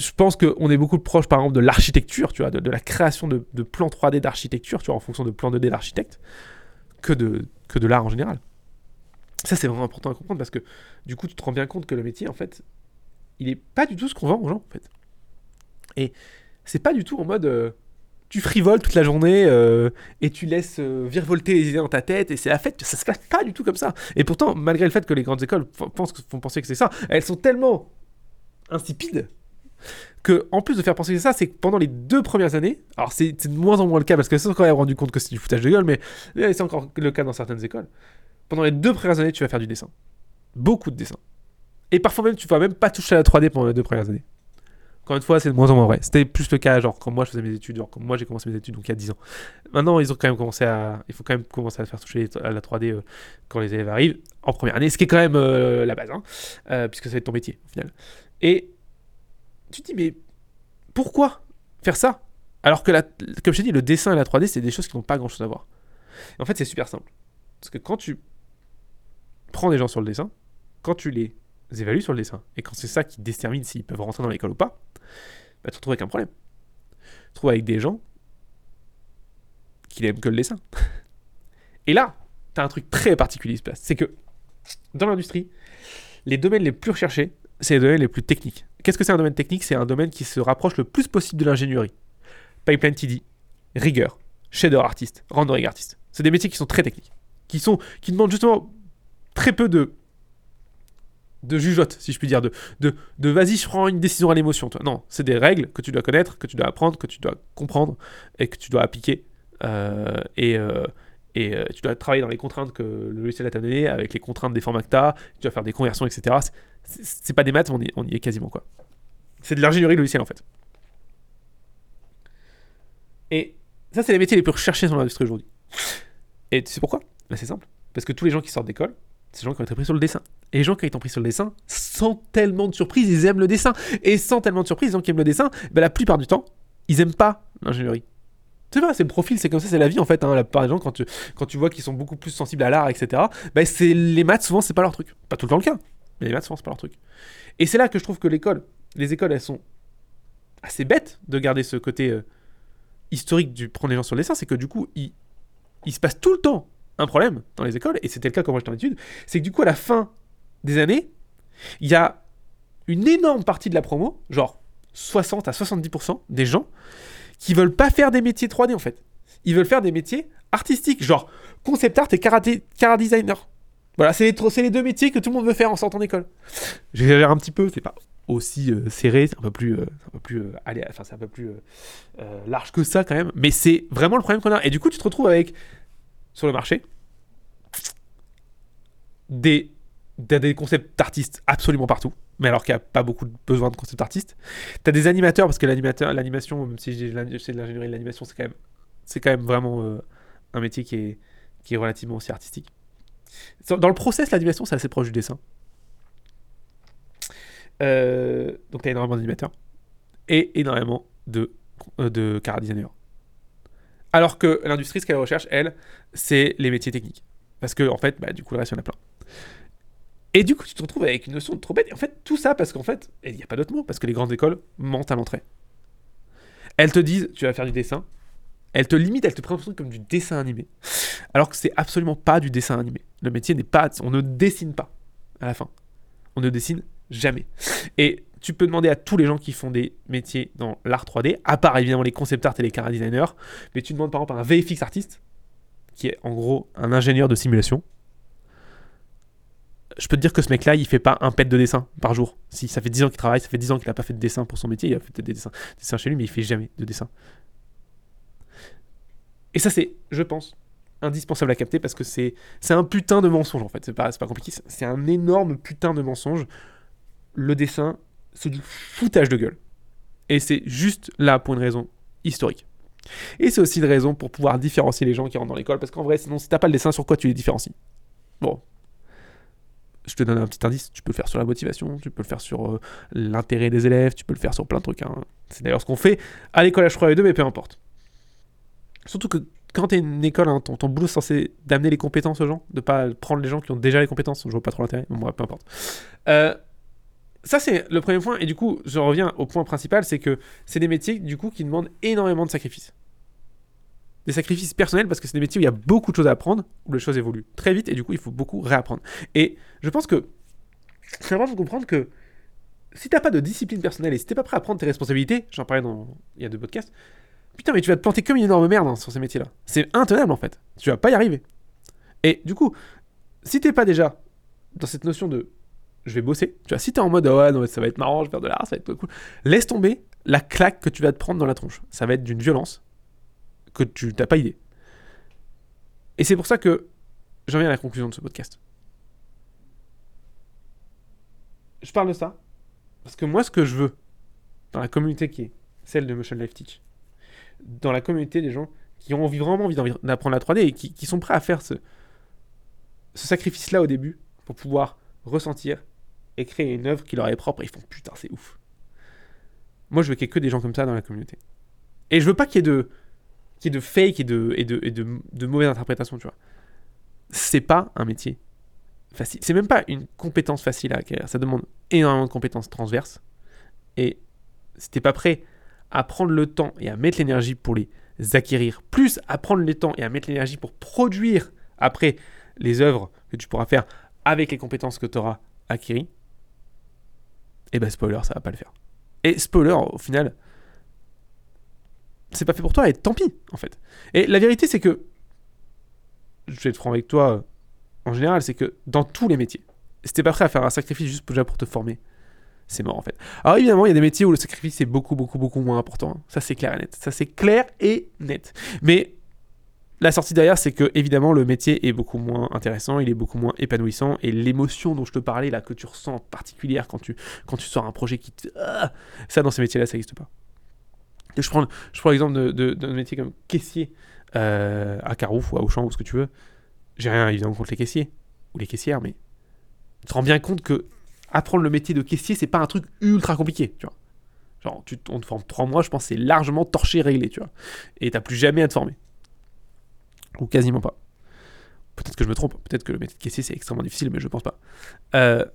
je pense qu'on est beaucoup proche, par exemple, de l'architecture, tu vois, de, la création de, plans 3D d'architecture, tu vois, en fonction de plans 2D d'architecte, que de, que de l'art en général. Ça, c'est vraiment important à comprendre parce que, du coup, tu te rends bien compte que le métier, en fait, il est pas du tout ce qu'on vend aux gens, en fait. Et c'est pas du tout en mode. Euh, tu frivoles toute la journée euh, et tu laisses euh, virevolter les idées dans ta tête et c'est la fête, ça se passe pas du tout comme ça. Et pourtant, malgré le fait que les grandes écoles pensent, font penser que c'est ça, elles sont tellement insipides que en plus de faire penser ça, c'est que pendant les deux premières années, alors c'est de moins en moins le cas parce que c'est quand même rendu compte que c'est du foutage de gueule, mais c'est encore le cas dans certaines écoles. Pendant les deux premières années, tu vas faire du dessin. Beaucoup de dessin. Et parfois même, tu vas même pas toucher à la 3D pendant les deux premières années. Encore une fois, c'est de moins en moins vrai. C'était plus le cas, genre, quand moi je faisais mes études, genre, quand moi j'ai commencé mes études, donc il y a 10 ans. Maintenant, ils ont quand même commencé à. Il faut quand même commencer à faire toucher à la 3D euh, quand les élèves arrivent, en première année, ce qui est quand même euh, la base, hein, euh, puisque ça va être ton métier, au final. Et tu te dis, mais pourquoi faire ça? Alors que, comme je t'ai dit, le dessin et la 3D, c'est des choses qui n'ont pas grand chose à voir. en fait, c'est super simple. Parce que quand tu prends des gens sur le dessin, quand tu les évalues sur le dessin, et quand c'est ça qui détermine s'ils peuvent rentrer dans l'école ou pas, bah, tu te retrouves avec un problème. Tu te retrouves avec des gens qui n'aiment que le dessin. <laughs> Et là, tu as un truc très particulier qui se passe. C'est que dans l'industrie, les domaines les plus recherchés, c'est les domaines les plus techniques. Qu'est-ce que c'est un domaine technique? C'est un domaine qui se rapproche le plus possible de l'ingénierie. Pipeline TD, rigueur, shader artist, rendering artist. C'est des métiers qui sont très techniques, qui, sont, qui demandent justement très peu de de jugeote, si je puis dire, de, de, de vas-y, je prends une décision à l'émotion. Non, c'est des règles que tu dois connaître, que tu dois apprendre, que tu dois comprendre et que tu dois appliquer. Euh, et, euh, et euh, tu dois travailler dans les contraintes que le logiciel t'a donné, avec les contraintes des formats que tu as, tu dois faire des conversions, etc. C'est pas des maths, mais on y, est quasiment quoi. C'est de l'ingénierie logicielle en fait. Et ça, c'est les métiers les plus recherchés dans l'industrie aujourd'hui. Et tu sais pourquoi? Ben, C'est simple. Parce que tous les gens qui sortent d'école, c'est des gens qui ont été pris sur le dessin. Et les gens qui ont été pris sur le dessin, sans tellement de surprise, ils aiment le dessin. Et sans tellement de surprise, les gens qui aiment le dessin, ben, la plupart du temps, ils aiment pas l'ingénierie. C'est vrai, c'est le profil, c'est comme ça, c'est la vie en fait. Hein. La plupart des gens, quand tu, quand tu vois qu'ils sont beaucoup plus sensibles à l'art, etc., bah, c'est, les maths, souvent, c'est pas leur truc. Pas tout le temps le cas, mais les maths, souvent, c'est pas leur truc. Et c'est là que je trouve que l'école, les écoles, elles sont assez bêtes de garder ce côté euh, historique du prendre les gens sur le dessin. C'est que du coup, il se passe tout le temps un problème dans les écoles, et c'était le cas quand moi j'étais en études, c'est que du coup, à la fin des années, il y a une énorme partie de la promo, genre 60 à 70% des gens, qui veulent pas faire des métiers 3D en fait. Ils veulent faire des métiers artistiques, genre concept art et karaté, cara designer. Voilà, c'est les, deux métiers que tout le monde veut faire en sortant d'école. J'exagère un petit peu, c'est pas aussi euh, serré, c'est un peu plus, euh, euh, c'est un peu plus large que ça quand même. Mais c'est vraiment le problème qu'on a. Et du coup, tu te retrouves avec sur le marché des, des concepts d'artistes absolument partout mais alors qu'il n'y a pas beaucoup de besoin de concept artistes. Tu as des animateurs, parce que l'animation, même si j'ai de l'ingénierie de l'animation, c'est quand même, quand même vraiment euh, un métier qui est, qui est relativement aussi artistique. Dans le process, l'animation, c'est assez proche du dessin. Euh, donc tu as énormément d'animateurs et énormément de, euh, de cara designers. Alors que l'industrie, ce qu'elle recherche, elle, c'est les métiers techniques. Parce que, en fait, bah, du coup, le reste, il y en a plein. Et du coup, tu te retrouves avec une notion de trop bête. Et en fait, tout ça parce qu'en fait, il n'y a pas d'autre mot, parce que les grandes écoles mentent à l'entrée. Elles te disent, tu vas faire du dessin. Elles te limitent, elles te présentent comme du dessin animé. Alors que c'est absolument pas du dessin animé. Le métier n'est pas. On ne dessine pas à la fin. On ne dessine jamais. Et tu peux demander à tous les gens qui font des métiers dans l'art 3D, à part évidemment les concept art et les cara designers, mais tu demandes par exemple à un VFX artiste, qui est en gros un ingénieur de simulation, je peux te dire que ce mec-là, il fait pas un pet de dessin par jour. Si ça fait 10 ans qu'il travaille, ça fait 10 ans qu'il a pas fait de dessin pour son métier, il a fait des dessins, chez lui, mais il fait jamais de dessin. Et ça, c'est, je pense, indispensable à capter parce que c'est, c'est un putain de mensonge en fait. C'est pas, pas compliqué, c'est un énorme putain de mensonge. Le dessin, c'est du foutage de gueule. Et c'est juste là pour une raison historique. Et c'est aussi une raison pour pouvoir différencier les gens qui rentrent dans l'école parce qu'en vrai, sinon, si t'as pas le dessin, sur quoi tu les différencies Bon, je te donne un petit indice, tu peux le faire sur la motivation, tu peux le faire sur euh, l'intérêt des élèves, tu peux le faire sur plein de trucs. Hein. C'est d'ailleurs ce qu'on fait à l'école H3 mais peu importe. Surtout que quand tu es une école, hein, ton, boulot est censé d'amener les compétences aux gens, de pas prendre les gens qui ont déjà les compétences, je vois pas trop l'intérêt, bon, peu importe. Euh, ça, c'est le premier point, et du coup, je reviens au point principal, c'est que c'est des métiers, du coup, qui demandent énormément de sacrifices des sacrifices personnels parce que c'est des métiers où il y a beaucoup de choses à apprendre, où les choses évoluent très vite et du coup il faut beaucoup réapprendre. Et je pense que c'est important de comprendre que si t'as pas de discipline personnelle et si t'es pas prêt à prendre tes responsabilités, j'en parlais dans il y a deux podcasts, putain mais tu vas te planter comme une énorme merde hein, sur ces métiers-là. C'est intenable en fait. Tu vas pas y arriver. Et du coup, si t'es pas déjà dans cette notion de je vais bosser, tu vois, si t'es en mode oh, ouais non ça va être marrant, je vais faire de l'art, ça va être cool, laisse tomber la claque que tu vas te prendre dans la tronche. Ça va être d'une violence que tu n'as pas idée. Et c'est pour ça que j'en viens à la conclusion de ce podcast. Je parle de ça parce que moi, ce que je veux dans la communauté qui est celle de Motion Life Teach, dans la communauté des gens qui ont vraiment envie d'apprendre la 3D et qui, sont prêts à faire ce sacrifice-là au début pour pouvoir ressentir et créer une œuvre qui leur est propre et ils font putain, c'est ouf. Moi, je veux qu'il n'y ait que des gens comme ça dans la communauté. Et je veux pas qu'il y ait de, qui est de fake et de, et de, et de, de mauvaise interprétation, tu vois. C'est pas un métier facile. C'est même pas une compétence facile à acquérir. Ça demande énormément de compétences transverses. Et si t'es pas prêt à prendre le temps et à mettre l'énergie pour les acquérir, plus à prendre le temps et à mettre l'énergie pour produire après les œuvres que tu pourras faire avec les compétences que tu auras acquéries, et eh ben spoiler, ça va pas le faire. Et spoiler, au final, c'est pas fait pour toi et tant pis, en fait. Et la vérité, c'est que, je vais être franc avec toi, en général, c'est que dans tous les métiers, si t'es pas prêt à faire un sacrifice juste déjà pour te former, c'est mort en fait. Alors évidemment, il y a des métiers où le sacrifice est beaucoup, beaucoup, beaucoup moins important. Hein. Ça, c'est clair et net. Ça, c'est clair et net. Mais la sortie derrière, c'est que évidemment, le métier est beaucoup moins intéressant, il est beaucoup moins épanouissant, et l'émotion dont je te parlais là, que tu ressens particulière quand tu, quand tu sors un projet qui te. Ah, ça, dans ces métiers-là, ça n'existe pas. Je prends, l'exemple d'un métier comme caissier euh, à Carouf ou à Auchan ou ce que tu veux. J'ai rien évidemment contre les caissiers ou les caissières, mais tu te rends bien compte que apprendre le métier de caissier, c'est pas un truc ultra compliqué, tu vois. Genre, tu, on te forme 3 mois, je pense c'est largement torché, réglé, tu vois. Et t'as plus jamais à te former. Ou quasiment pas. Peut-être que je me trompe, peut-être que le métier de caissier c'est extrêmement difficile, mais je pense pas. Euh,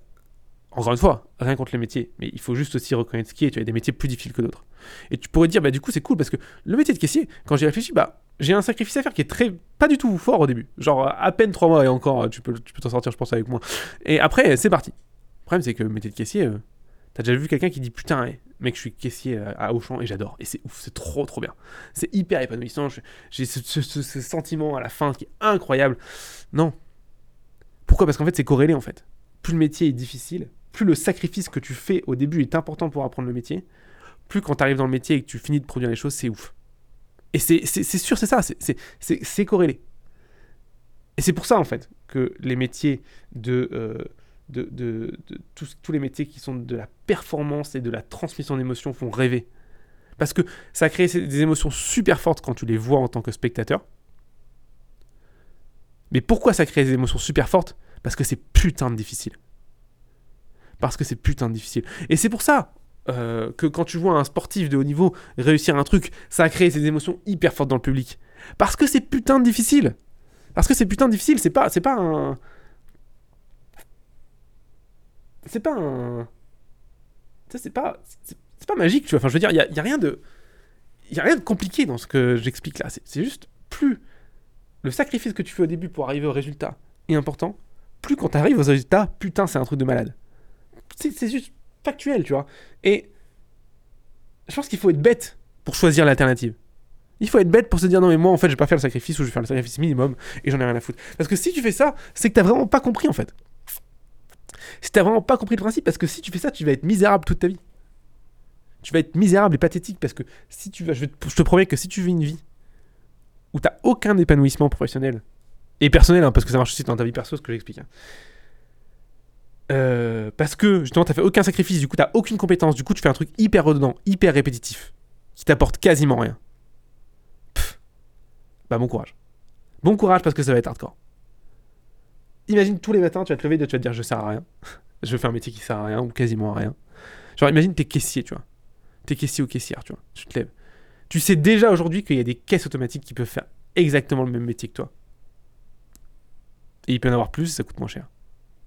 encore une fois, rien contre les métiers, mais il faut juste aussi reconnaître ce qui est. Tu as des métiers plus difficiles que d'autres. Et tu pourrais dire, bah du coup c'est cool parce que le métier de caissier, quand j'y réfléchis, bah j'ai un sacrifice à faire qui est très pas du tout fort au début. Genre à peine 3 mois et encore, tu peux tu peux t'en sortir, je pense, avec moi. Et après, c'est parti. Le problème c'est que le métier de caissier, euh, t'as déjà vu quelqu'un qui dit putain, mec, je suis caissier à Auchan et j'adore. Et c'est ouf, c'est trop trop bien. C'est hyper épanouissant. J'ai ce, ce sentiment à la fin qui est incroyable. Non. Pourquoi? Parce qu'en fait c'est corrélé en fait. Plus le métier est difficile, plus le sacrifice que tu fais au début est important pour apprendre le métier, plus quand tu arrives dans le métier et que tu finis de produire les choses, c'est ouf. Et c'est sûr, c'est ça, c'est corrélé. Et c'est pour ça, en fait, que les métiers de... Euh, de, de, tous, tous, les métiers qui sont de la performance et de la transmission d'émotions font rêver. Parce que ça crée des émotions super fortes quand tu les vois en tant que spectateur. Mais pourquoi ça crée des émotions super fortes? Parce que c'est putain de difficile parce que c'est putain de difficile. Et c'est pour ça euh, que quand tu vois un sportif de haut niveau réussir un truc, ça crée ces émotions hyper fortes dans le public. Parce que c'est putain de difficile. Parce que c'est putain de difficile, c'est pas, c'est pas un... C'est pas un... c'est pas... C'est pas magique, tu vois. Enfin, je veux dire, il y, y a, rien de... Il y a rien de compliqué dans ce que j'explique là. C'est juste plus... Le sacrifice que tu fais au début pour arriver au résultat est important. Plus quand tu arrives au résultat, putain, c'est un truc de malade c'est juste factuel, tu vois. Et je pense qu'il faut être bête pour choisir l'alternative. Il faut être bête pour se dire non mais moi en fait je vais pas faire le sacrifice ou je vais faire le sacrifice minimum et j'en ai rien à foutre. Parce que si tu fais ça, c'est que t'as vraiment pas compris en fait. Si t'as vraiment pas compris le principe, parce que si tu fais ça, tu vas être misérable toute ta vie. Tu vas être misérable et pathétique parce que si tu vas, je, te promets que si tu vis une vie où t'as aucun épanouissement professionnel et personnel, hein, parce que ça marche aussi dans ta vie perso, ce que j'explique. Hein, euh, parce que justement, t'as fait aucun sacrifice, du coup, t'as aucune compétence, du coup, tu fais un truc hyper redondant, hyper répétitif, qui t'apporte quasiment rien. Bah, bon courage. Bon courage parce que ça va être hardcore. Imagine tous les matins, tu vas te lever et tu vas te dire, je sers à rien. <laughs> je fais un métier qui sert à rien ou quasiment à rien. Genre, imagine t'es caissier, tu vois. T'es caissier ou caissière, tu vois. Tu te lèves. Tu sais déjà aujourd'hui qu'il y a des caisses automatiques qui peuvent faire exactement le même métier que toi. Et il peut y en avoir plus, ça coûte moins cher.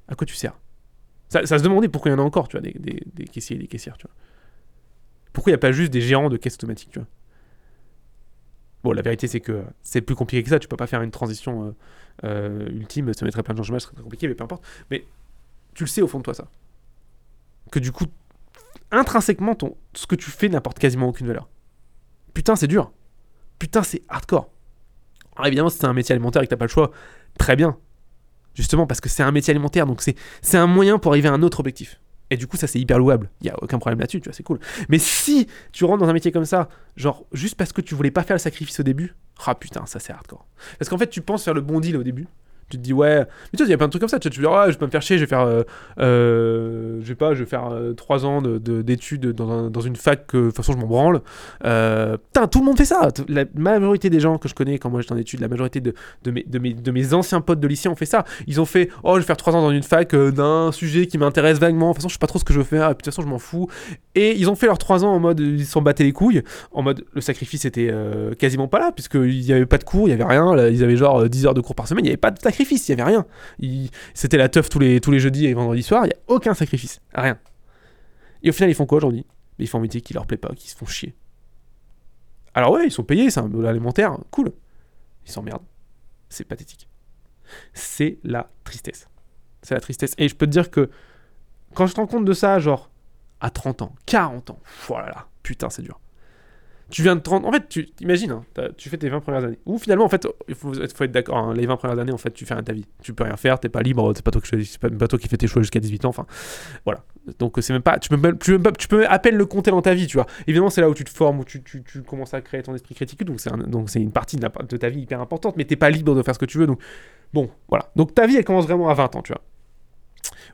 À quoi tu sers? Ça, se demandait pourquoi il y en a encore, tu vois, des, des, caissiers et des caissières, tu vois. Pourquoi il n'y a pas juste des gérants de caisses automatiques, tu vois? Bon, la vérité, c'est que c'est plus compliqué que ça. Tu peux pas faire une transition euh, euh, ultime, se mettre plein de changements, ce serait compliqué, mais peu importe. Mais tu le sais au fond de toi, ça. Que du coup, intrinsèquement, ce que tu fais n'apporte quasiment aucune valeur. Putain, c'est dur. Putain, c'est hardcore. Alors évidemment, si c'est un métier alimentaire et que t'as pas le choix, très bien. Justement parce que c'est un métier alimentaire, donc c'est un moyen pour arriver à un autre objectif. Et du coup, ça c'est hyper louable. Il y a aucun problème là-dessus, tu vois, c'est cool. Mais si tu rentres dans un métier comme ça, genre juste parce que tu voulais pas faire le sacrifice au début, ah putain, ça c'est hardcore. Parce qu'en fait, tu penses faire le bon deal au début, tu te dis ouais mais tu vois il y a plein de trucs comme ça tu, te dis ah, je vais pas me faire chier je vais faire euh, euh, je sais pas je vais faire 3 euh, ans d'études de, dans, dans, une fac que de toute façon je m'en branle. Putain tout le monde fait ça. La majorité des gens que je connais quand moi j'étais en études la majorité de, de, mes, de, mes, de mes anciens potes de lycée ont fait ça. Ils ont fait oh je vais faire 3 ans dans une fac d'un sujet qui m'intéresse vaguement. De toute façon je sais pas trop ce que je veux faire de toute façon je m'en fous. Et ils ont fait leurs 3 ans en mode ils s'en battaient les couilles en mode le sacrifice était quasiment pas là puisqu'il y avait pas de cours il y avait rien ils avaient genre 10 heures de cours par semaine il y avait pas de sacrifice il n'y avait rien. C'était la teuf tous les, jeudis et vendredis soirs, il n'y a aucun sacrifice, rien. Et au final, ils font quoi aujourd'hui? Ils font un métier qui leur plaît pas, qui se font chier. Alors ouais, ils sont payés, c'est un boulot alimentaire, cool. Ils s'emmerdent. C'est pathétique. C'est la tristesse. C'est la tristesse. Et je peux te dire que quand je te rends compte de ça, genre à 30 ans, 40 ans, voilà, là, putain, c'est dur tu viens de 30 en fait tu imagines hein, tu fais tes 20 premières années. Ou finalement en fait il faut, faut, être d'accord hein, les 20 premières années en fait tu fais ta vie. Tu peux rien faire t'es pas libre c'est pas toi qui pas, pas, toi qui fais tes choix jusqu'à 18 ans enfin voilà. Donc c'est même pas tu peux tu peux, tu peux à peine le compter dans ta vie tu vois. Évidemment c'est là où tu te formes où tu, tu, tu, commences à créer ton esprit critique donc c'est c'est une partie de, de, ta vie hyper importante mais t'es pas libre de faire ce que tu veux donc bon voilà. Donc ta vie elle commence vraiment à 20 ans tu vois.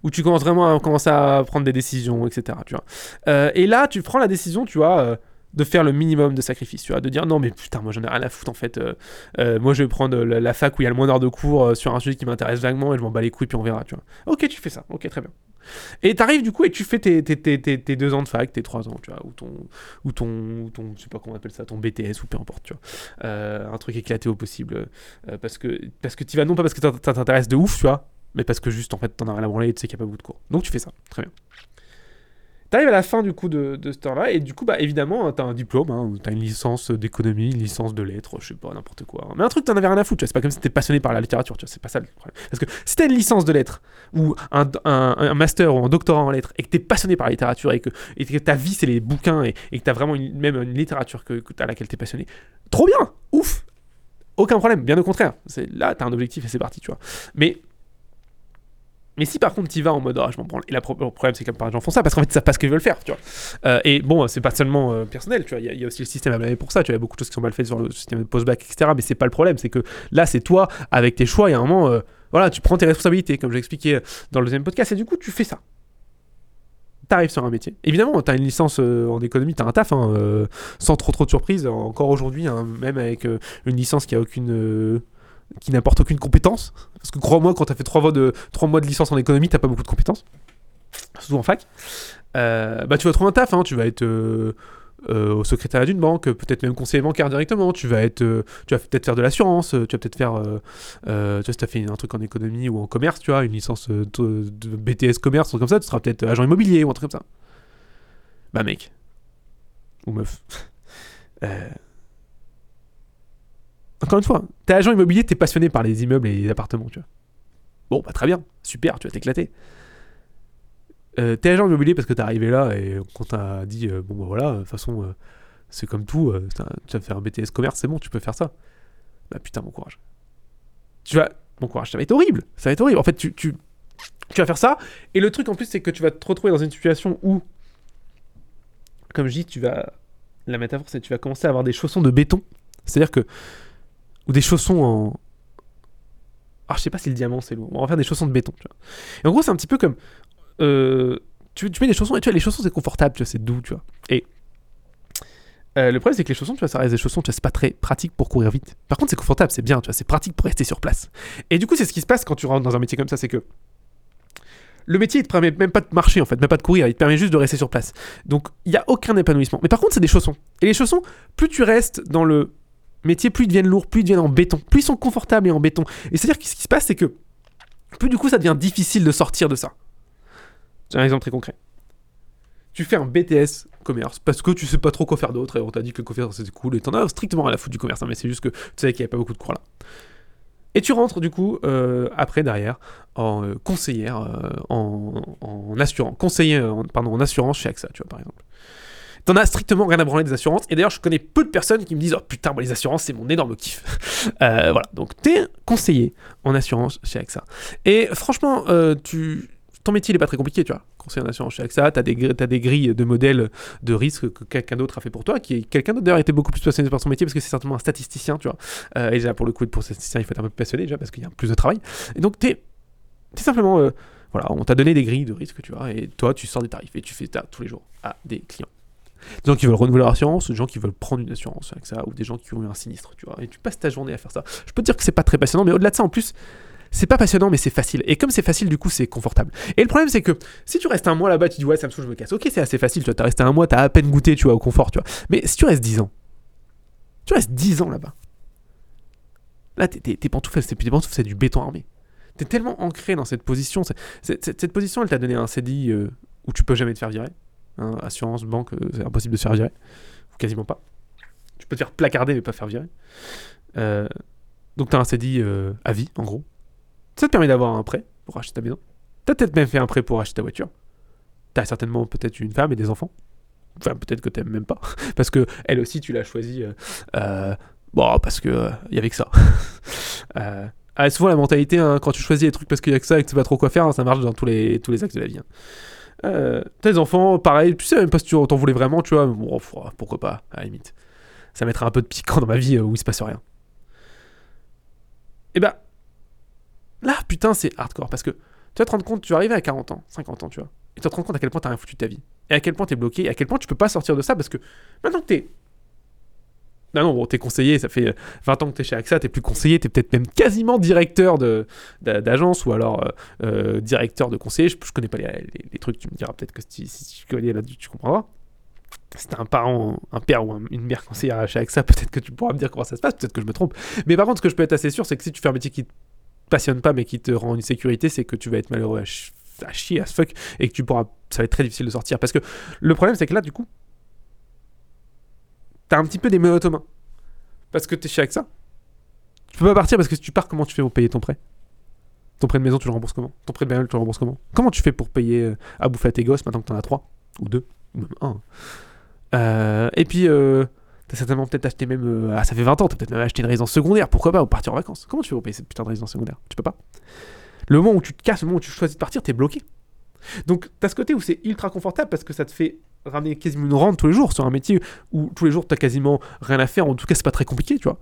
Où tu commences vraiment à commencer à prendre des décisions etc tu vois. Euh, et là tu prends la décision tu vois euh, de faire le minimum de sacrifice, tu vois, de dire non mais putain moi j'en ai rien à foutre en fait, euh, euh, moi je vais prendre la, fac où il y a le moins d'heures de cours euh, sur un sujet qui m'intéresse vaguement et je m'en bats les couilles puis on verra, tu vois. Ok tu fais ça, ok très bien. Et t'arrives du coup et tu fais tes, tes, tes, tes, deux ans de fac, tes trois ans, tu vois, ou ton, ou ton, ou ton, je sais pas comment on appelle ça, ton BTS ou peu importe, tu vois. Euh, un truc éclaté au possible. Euh, parce que, parce que tu vas non pas parce que ça t'intéresse de ouf, tu vois, mais parce que juste en fait t'en as rien à branler et tu sais qu'il n'y a pas beaucoup de cours. Donc tu fais ça, très bien. T'arrives à la fin du coup de, de ce temps-là, et du coup, bah évidemment, t'as un diplôme, hein, t'as une licence d'économie, une licence de lettres, je sais pas, n'importe quoi. Mais un truc, t'en avais rien à foutre, tu vois, c'est pas comme si t'étais passionné par la littérature, tu vois, c'est pas ça le problème. Parce que si t'as une licence de lettres, ou un, un, master ou un doctorat en lettres, et que t'es passionné par la littérature, et que, et que ta vie c'est les bouquins, et, et que t'as vraiment même une littérature que, à laquelle t'es passionné, trop bien, ouf, aucun problème, bien au contraire. Là, t'as un objectif et c'est parti, tu vois. Mais mais si par contre tu vas en mode ah, je m'en et le problème c'est que par gens font ça parce qu'en fait ils savent pas ce qu'ils veulent faire, tu vois. Euh, et bon, c'est pas seulement euh, personnel, tu vois, il y, a aussi le système à blâmer pour ça, tu vois, y a beaucoup de choses qui sont mal faites sur le système de post-bac, etc. Mais c'est pas le problème, c'est que là c'est toi avec tes choix, il y a un moment, euh, voilà, tu prends tes responsabilités, comme j'ai expliqué dans le deuxième podcast, et du coup tu fais ça. T'arrives sur un métier. Évidemment, t'as une licence en économie, t'as un taf, hein, sans trop trop de surprise. Encore aujourd'hui, hein, même avec une licence qui a aucune qui n'apporte aucune compétence. Parce que crois-moi, quand tu as fait 3 mois, de, licence en économie, t'as pas beaucoup de compétences. Surtout en fac. Euh, bah, tu vas trouver un taf, hein. tu vas être euh, euh, au secrétariat d'une banque, peut-être même conseiller bancaire directement, tu vas être, tu vas peut-être faire de l'assurance, tu vas peut-être faire, tu vois, si as fait un truc en économie ou en commerce, tu vois, une licence de, BTS commerce, truc comme ça, tu seras peut-être agent immobilier ou un truc comme ça. Bah mec, ou meuf, <laughs> encore une fois, t'es agent immobilier, t'es passionné par les immeubles et les appartements, tu vois. Bon, bah très bien, super, tu vas t'éclater. Euh, t'es agent immobilier parce que t'es arrivé là et qu'on t'a dit, euh, bon bah voilà, de toute façon, euh, c'est comme tout, tu vas faire un BTS commerce, c'est bon, tu peux faire ça. Bah putain, bon courage. Tu vas, bon courage, ça va être horrible, ça va être horrible. En fait, tu, tu, tu vas faire ça, et le truc en plus, c'est que tu vas te retrouver dans une situation où, comme je dis, tu vas, la métaphore, c'est que tu vas commencer à avoir des chaussons de béton. C'est-à-dire que ou des chaussons en. Ah, je sais pas si le diamant c'est lourd. On va faire des chaussons de béton. Et en gros, c'est un petit peu comme. Euh, tu, tu, mets des chaussons et tu vois, les chaussons c'est confortable, tu vois, c'est doux, tu vois. Et. Euh, le problème, c'est que les chaussons, tu vois, ça reste des chaussons, tu vois, c'est pas très pratique pour courir vite. Par contre, c'est confortable, c'est bien, tu vois, c'est pratique pour rester sur place. Et du coup, c'est ce qui se passe quand tu rentres dans un métier comme ça, c'est que le métier, il te permet même pas de marcher, en fait, même pas de courir, il te permet juste de rester sur place. Donc, il n'y a aucun épanouissement. Mais par contre, c'est des chaussons. Et les chaussons, plus tu restes dans le métiers, plus ils deviennent lourds, plus ils deviennent en béton, plus ils sont confortables et en béton. Et c'est-à-dire que ce qui se passe, c'est que plus du coup ça devient difficile de sortir de ça. C'est un exemple très concret. Tu fais un BTS commerce parce que tu sais pas trop quoi faire d'autre et on t'a dit que le commerce c'était cool et t'en as strictement à foutre du commerce, hein, mais c'est juste que tu savais qu'il n'y avait pas beaucoup de cours là. Et tu rentres du coup euh, après derrière en euh, conseillère euh, en, en conseiller pardon en assurance chez AXA, tu vois par exemple. T'en as strictement rien à branler des assurances. Et d'ailleurs, je connais peu de personnes qui me disent Oh putain, les assurances, c'est mon énorme kiff. <laughs> Euh, voilà, donc t'es conseiller en assurance chez AXA. Et franchement, euh, tu... ton métier, il est pas très compliqué, tu vois. Conseiller en assurance chez AXA, t'as des, as des grilles de modèles de risque que quelqu'un d'autre a fait pour toi, qui est quelqu'un d'autre d'ailleurs était beaucoup plus passionné par son métier parce que c'est certainement un statisticien, tu vois. Euh, et déjà, pour le coup, pour statisticien, il faut être un peu passionné déjà parce qu'il y a plus de travail. Et donc, t'es es simplement. voilà, on t'a donné des grilles de risque, tu vois, et toi, tu sors des tarifs et tu fais ça tous les jours à des clients. Des gens qui veulent renouveler leur assurance, des gens qui veulent prendre une assurance avec ça, ou des gens qui ont eu un sinistre, tu vois. Et tu passes ta journée à faire ça. Je peux te dire que c'est pas très passionnant, mais au-delà de ça, en plus, c'est pas passionnant, mais c'est facile. Et comme c'est facile, du coup, c'est confortable. Et le problème, c'est que si tu restes un mois là-bas, tu dis ouais, ça me saoule, je me casse. Ok, c'est assez facile, tu vois. T'as resté un mois, t'as à peine goûté, tu vois, au confort, tu vois. Mais si tu restes 10 ans, tu restes 10 ans là-bas. Là, tes pantoufles, c'est plus des pantoufles, c'est du béton armé. T'es tellement ancré dans cette position. Cette, position, elle t'a donné un CDI euh, où tu peux jamais te faire virer. Hein, assurance, banque, euh, c'est impossible de se faire virer. Ou quasiment pas. Tu peux te faire placarder mais pas faire virer. Euh, donc tu as un CDI euh, à vie, en gros. Ça te permet d'avoir un prêt pour acheter ta maison. Tu as peut-être même fait un prêt pour acheter ta voiture. Tu as certainement peut-être une femme et des enfants. Enfin, peut-être que tu même pas. <laughs> parce que elle aussi, tu l'as choisi. bon, parce que il y avait que ça. <laughs> Ah, souvent, la mentalité, hein, quand tu choisis les trucs parce qu'il y a que ça et que tu sais pas trop quoi faire, hein, ça marche dans tous les, tous les axes de la vie. Euh, tes enfants, pareil, tu sais même pas si tu t'en voulais vraiment, tu vois. Bon, pourquoi pas, à la limite. Ça mettra un peu de piquant dans ma vie euh, où il se passe rien. Et bah, là, putain, c'est hardcore parce que tu vas te rendre compte, tu vas arriver à 40 ans, 50 ans, tu vois. Et tu vas te rendre compte à quel point t'as rien foutu de ta vie. Et à quel point t'es bloqué, et à quel point tu peux pas sortir de ça parce que maintenant que t'es. Non, non, bon, t'es conseiller, ça fait 20 ans que t'es chez AXA, t'es plus conseiller, t'es peut-être même quasiment directeur d'agence ou alors euh, euh, directeur de conseiller. Je, connais pas les, trucs, tu me diras peut-être que si, tu connais là tu comprendras. Si t'as un parent, un père ou une mère conseillère chez AXA, peut-être que tu pourras me dire comment ça se passe, peut-être que je me trompe. Mais par contre, ce que je peux être assez sûr, c'est que si tu fais un métier qui te passionne pas mais qui te rend une sécurité, c'est que tu vas être malheureux à, chier, à fuck, et que tu pourras. Ça va être très difficile de sortir. Parce que le problème, c'est que là, du coup, t'as un petit peu des mains aux mains. Parce que t'es chez AXA. Tu peux pas partir parce que si tu pars, comment tu fais pour payer ton prêt? Ton prêt de maison, tu le rembourses comment? Ton prêt de bagnole, tu le rembourses comment? Comment tu fais pour payer euh, à bouffer à tes gosses maintenant que t'en as trois? Ou deux? Ou même un? Euh, Et puis, euh, t'as certainement peut-être acheté même. ah, ça fait 20 ans, t'as peut-être même acheté une résidence secondaire. Pourquoi pas Ou partir en vacances Comment tu fais pour payer cette putain de résidence secondaire? Tu peux pas. Le moment où tu te casses, le moment où tu choisis de partir, t'es bloqué. Donc, t'as ce côté où c'est ultra confortable parce que ça te fait ramener quasiment une rente tous les jours sur un métier où tous les jours t'as quasiment rien à faire. En tout cas, c'est pas très compliqué, tu vois.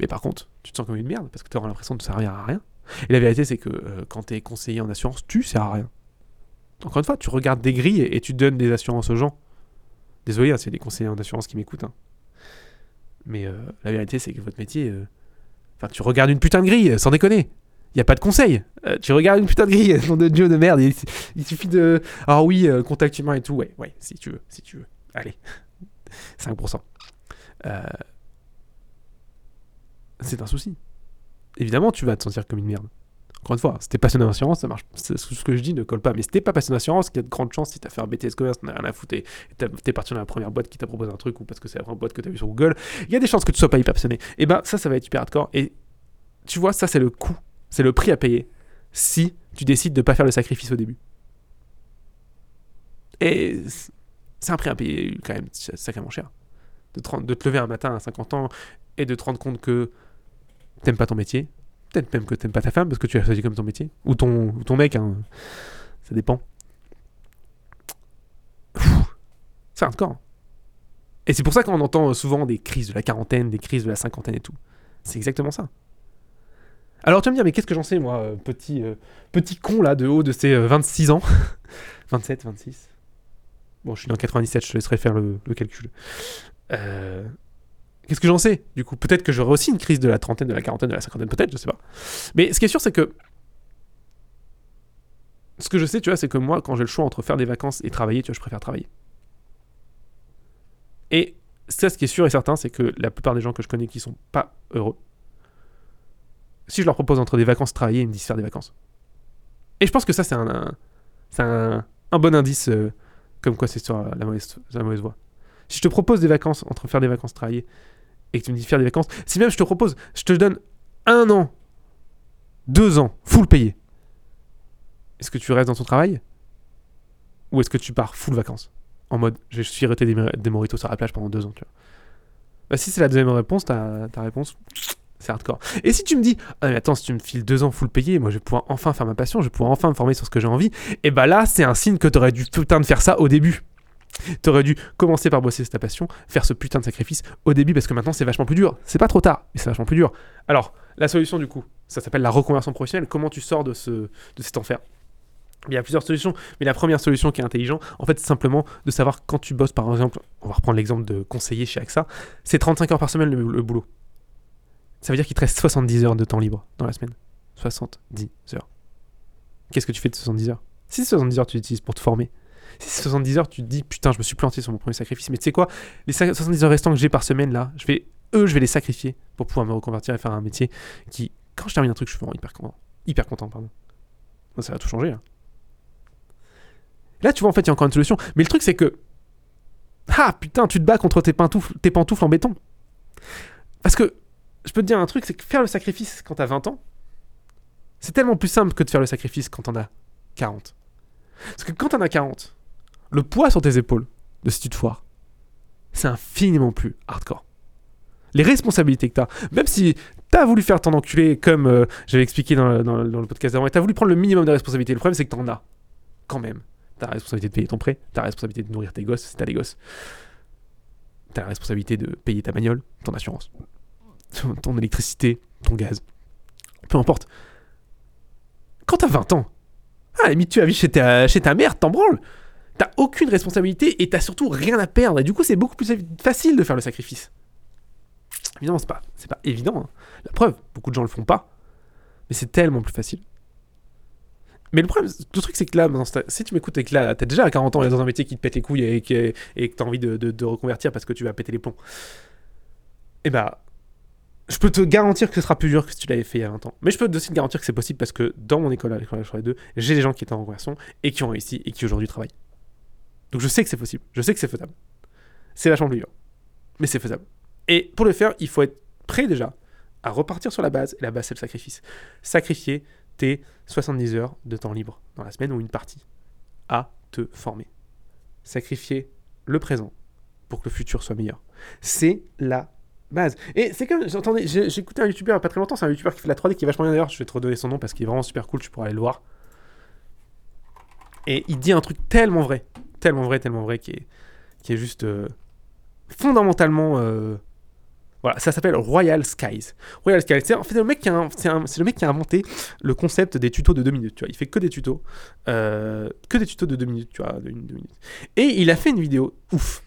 Mais par contre, tu te sens comme une merde parce que tu auras l'impression de servir à rien. Et la vérité, c'est que euh, quand tu es conseiller en assurance, tu sers à rien. Encore une fois, tu regardes des grilles et, tu donnes des assurances aux gens. Désolé, hein, c'est des conseillers en assurance qui m'écoutent. Hein. Mais euh, la vérité, c'est que votre métier. Euh, enfin, tu regardes une putain de grille, sans déconner. Il a pas de conseil. tu regardes une putain de grille, <laughs> nom de Dieu de merde. Il, suffit de. Ah oui, contact humain et tout. Ouais, ouais, si tu veux, si tu veux. Allez. <laughs> 5%. Euh, c'est un souci. Évidemment, tu vas te sentir comme une merde. Encore une fois, si t'es passionné d'assurance, ça marche. Ce que je dis ne colle pas. Mais si t'es pas passionné d'assurance, il y a de grandes chances si t'as fait un BTS commerce, t'en as rien à foutre et t'es parti dans la première boîte qui t'a proposé un truc ou parce que c'est la première boîte que t'as vu sur Google, il y a des chances que tu sois pas hyper passionné. Et ben ça, ça va être hyper hardcore. Et tu vois, ça c'est le coût, c'est le prix à payer si tu décides de pas faire le sacrifice au début. Et c'est un prix à payer quand même sacrément cher. De te, de te lever un matin à 50 ans et de te rendre compte que t'aimes pas ton métier, peut-être même que t'aimes pas ta femme parce que tu as choisi comme ton métier, ou ton, ton mec, hein. ça dépend. C'est hardcore. Et c'est pour ça qu'on entend souvent des crises de la quarantaine, des crises de la cinquantaine et tout. C'est exactement ça. Alors tu vas me dire, mais qu'est-ce que j'en sais, moi, euh, petit, euh, petit con là, de haut de ces 26 euh, ans? <laughs> 27, 26 Bon, je suis dans 97, je te laisserai faire le, le calcul. Qu'est-ce que j'en sais Du coup, peut-être que j'aurai aussi une crise de la trentaine, de la quarantaine, de la cinquantaine, peut-être, je sais pas. Mais ce qui est sûr, c'est que. Ce que je sais, tu vois, c'est que moi, quand j'ai le choix entre faire des vacances et travailler, tu vois, je préfère travailler. Et ça, ce qui est sûr et certain, c'est que la plupart des gens que je connais qui sont pas heureux, si je leur propose entre des vacances travailler, ils me disent faire des vacances. Et je pense que ça, c'est un, un, bon indice, euh, comme quoi c'est sur la mauvaise, la mauvaise voie. Si je te propose des vacances, entre faire des vacances, travailler, et que tu me dis faire des vacances, si même je te propose, je te donne un an, deux ans, full payé, est-ce que tu restes dans ton travail? Ou est-ce que tu pars full vacances? En mode, je suis arrêté des, des moritos sur la plage pendant deux ans, tu vois. Bah, si c'est la deuxième réponse, ta, ta réponse, c'est hardcore. Et si tu me dis, ah, mais attends, si tu me files deux ans full payé, moi je vais pouvoir enfin faire ma passion, je vais pouvoir enfin me former sur ce que j'ai envie, et bah là, c'est un signe que tu aurais dû putain de faire ça au début. T'aurais dû commencer par bosser ta passion, faire ce putain de sacrifice au début parce que maintenant c'est vachement plus dur. C'est pas trop tard, mais c'est vachement plus dur. Alors, la solution du coup, ça s'appelle la reconversion professionnelle. Comment tu sors de, ce, de cet enfer? Il y a plusieurs solutions, mais la première solution qui est intelligente, en fait, c'est simplement de savoir quand tu bosses, par exemple, on va reprendre l'exemple de conseiller chez AXA, c'est 35 heures par semaine le, boulot. Ça veut dire qu'il te reste 70 heures de temps libre dans la semaine. 70 heures. Qu'est-ce que tu fais de 70 heures? Si 70 heures tu utilises pour te former, si c'est 70 heures, tu te dis putain, je me suis planté sur mon premier sacrifice. Mais tu sais quoi? Les 70 heures restantes que j'ai par semaine là, je vais, eux, je vais les sacrifier pour pouvoir me reconvertir et faire un métier qui, quand je termine un truc, je suis vraiment hyper content. Hyper content, pardon. Ça va tout changer là. Là, tu vois, en fait, il y a encore une solution. Mais le truc, c'est que. Ah putain, tu te bats contre tes pantoufles en béton. Parce que, je peux te dire un truc, c'est que faire le sacrifice quand t'as 20 ans, c'est tellement plus simple que de faire le sacrifice quand t'en as 40. Parce que quand t'en as 40, le poids sur tes épaules de si tu te foires, c'est infiniment plus hardcore. Les responsabilités que tu as, même si tu as voulu faire ton enculé comme euh, j'avais expliqué dans, le podcast d'avant, et tu as voulu prendre le minimum de responsabilités, le problème c'est que tu en as quand même. Tu as la responsabilité de payer ton prêt, tu as la responsabilité de nourrir tes gosses si tu as des gosses, tu as la responsabilité de payer ta bagnole, ton assurance, ton électricité, ton gaz, peu importe. Quand tu as 20 ans, ah, mais tu as vu chez ta, chez ta mère, t'en branles T'as aucune responsabilité et t'as surtout rien à perdre. Et du coup, c'est beaucoup plus facile de faire le sacrifice. Évidemment, c'est pas, c'est pas évident. hein. La preuve, beaucoup de gens le font pas. Mais c'est tellement plus facile. Mais le problème, le truc, c'est que là, si tu m'écoutes et que là, t'es déjà à 40 ans et dans un métier qui te pète les couilles et que, et t'as envie de, de, reconvertir parce que tu vas péter les plombs, eh bah, je peux te garantir que ce sera plus dur que si tu l'avais fait il y a 20 ans. Mais je peux aussi te garantir que c'est possible parce que dans mon école, à l'école H 2, j'ai des gens qui étaient en reconversion et qui ont réussi et qui aujourd'hui travaillent. Donc je sais que c'est possible, je sais que c'est faisable. C'est vachement plus dur, mais c'est faisable. Et pour le faire, il faut être prêt déjà à repartir sur la base, et la base c'est le sacrifice. Sacrifier tes 70 heures de temps libre dans la semaine ou une partie à te former. Sacrifier le présent pour que le futur soit meilleur. C'est la base. Et c'est comme, j'entendais, j'ai écouté un youtubeur il y a pas très longtemps, c'est un youtubeur qui fait la 3D qui est vachement bien d'ailleurs, je vais te redonner son nom parce qu'il est vraiment super cool, tu pourras aller le voir. Et il dit un truc tellement vrai, tellement vrai, tellement vrai, qui est, qui est juste euh, fondamentalement... euh, voilà, ça s'appelle Royal Skies. Royal Skies, c'est en fait le mec qui a, c'est le mec qui a inventé le concept des tutos de 2 minutes, tu vois. Il fait que des tutos, euh, que des tutos de 2 minutes, tu vois, de minutes. Et il a fait une vidéo ouf.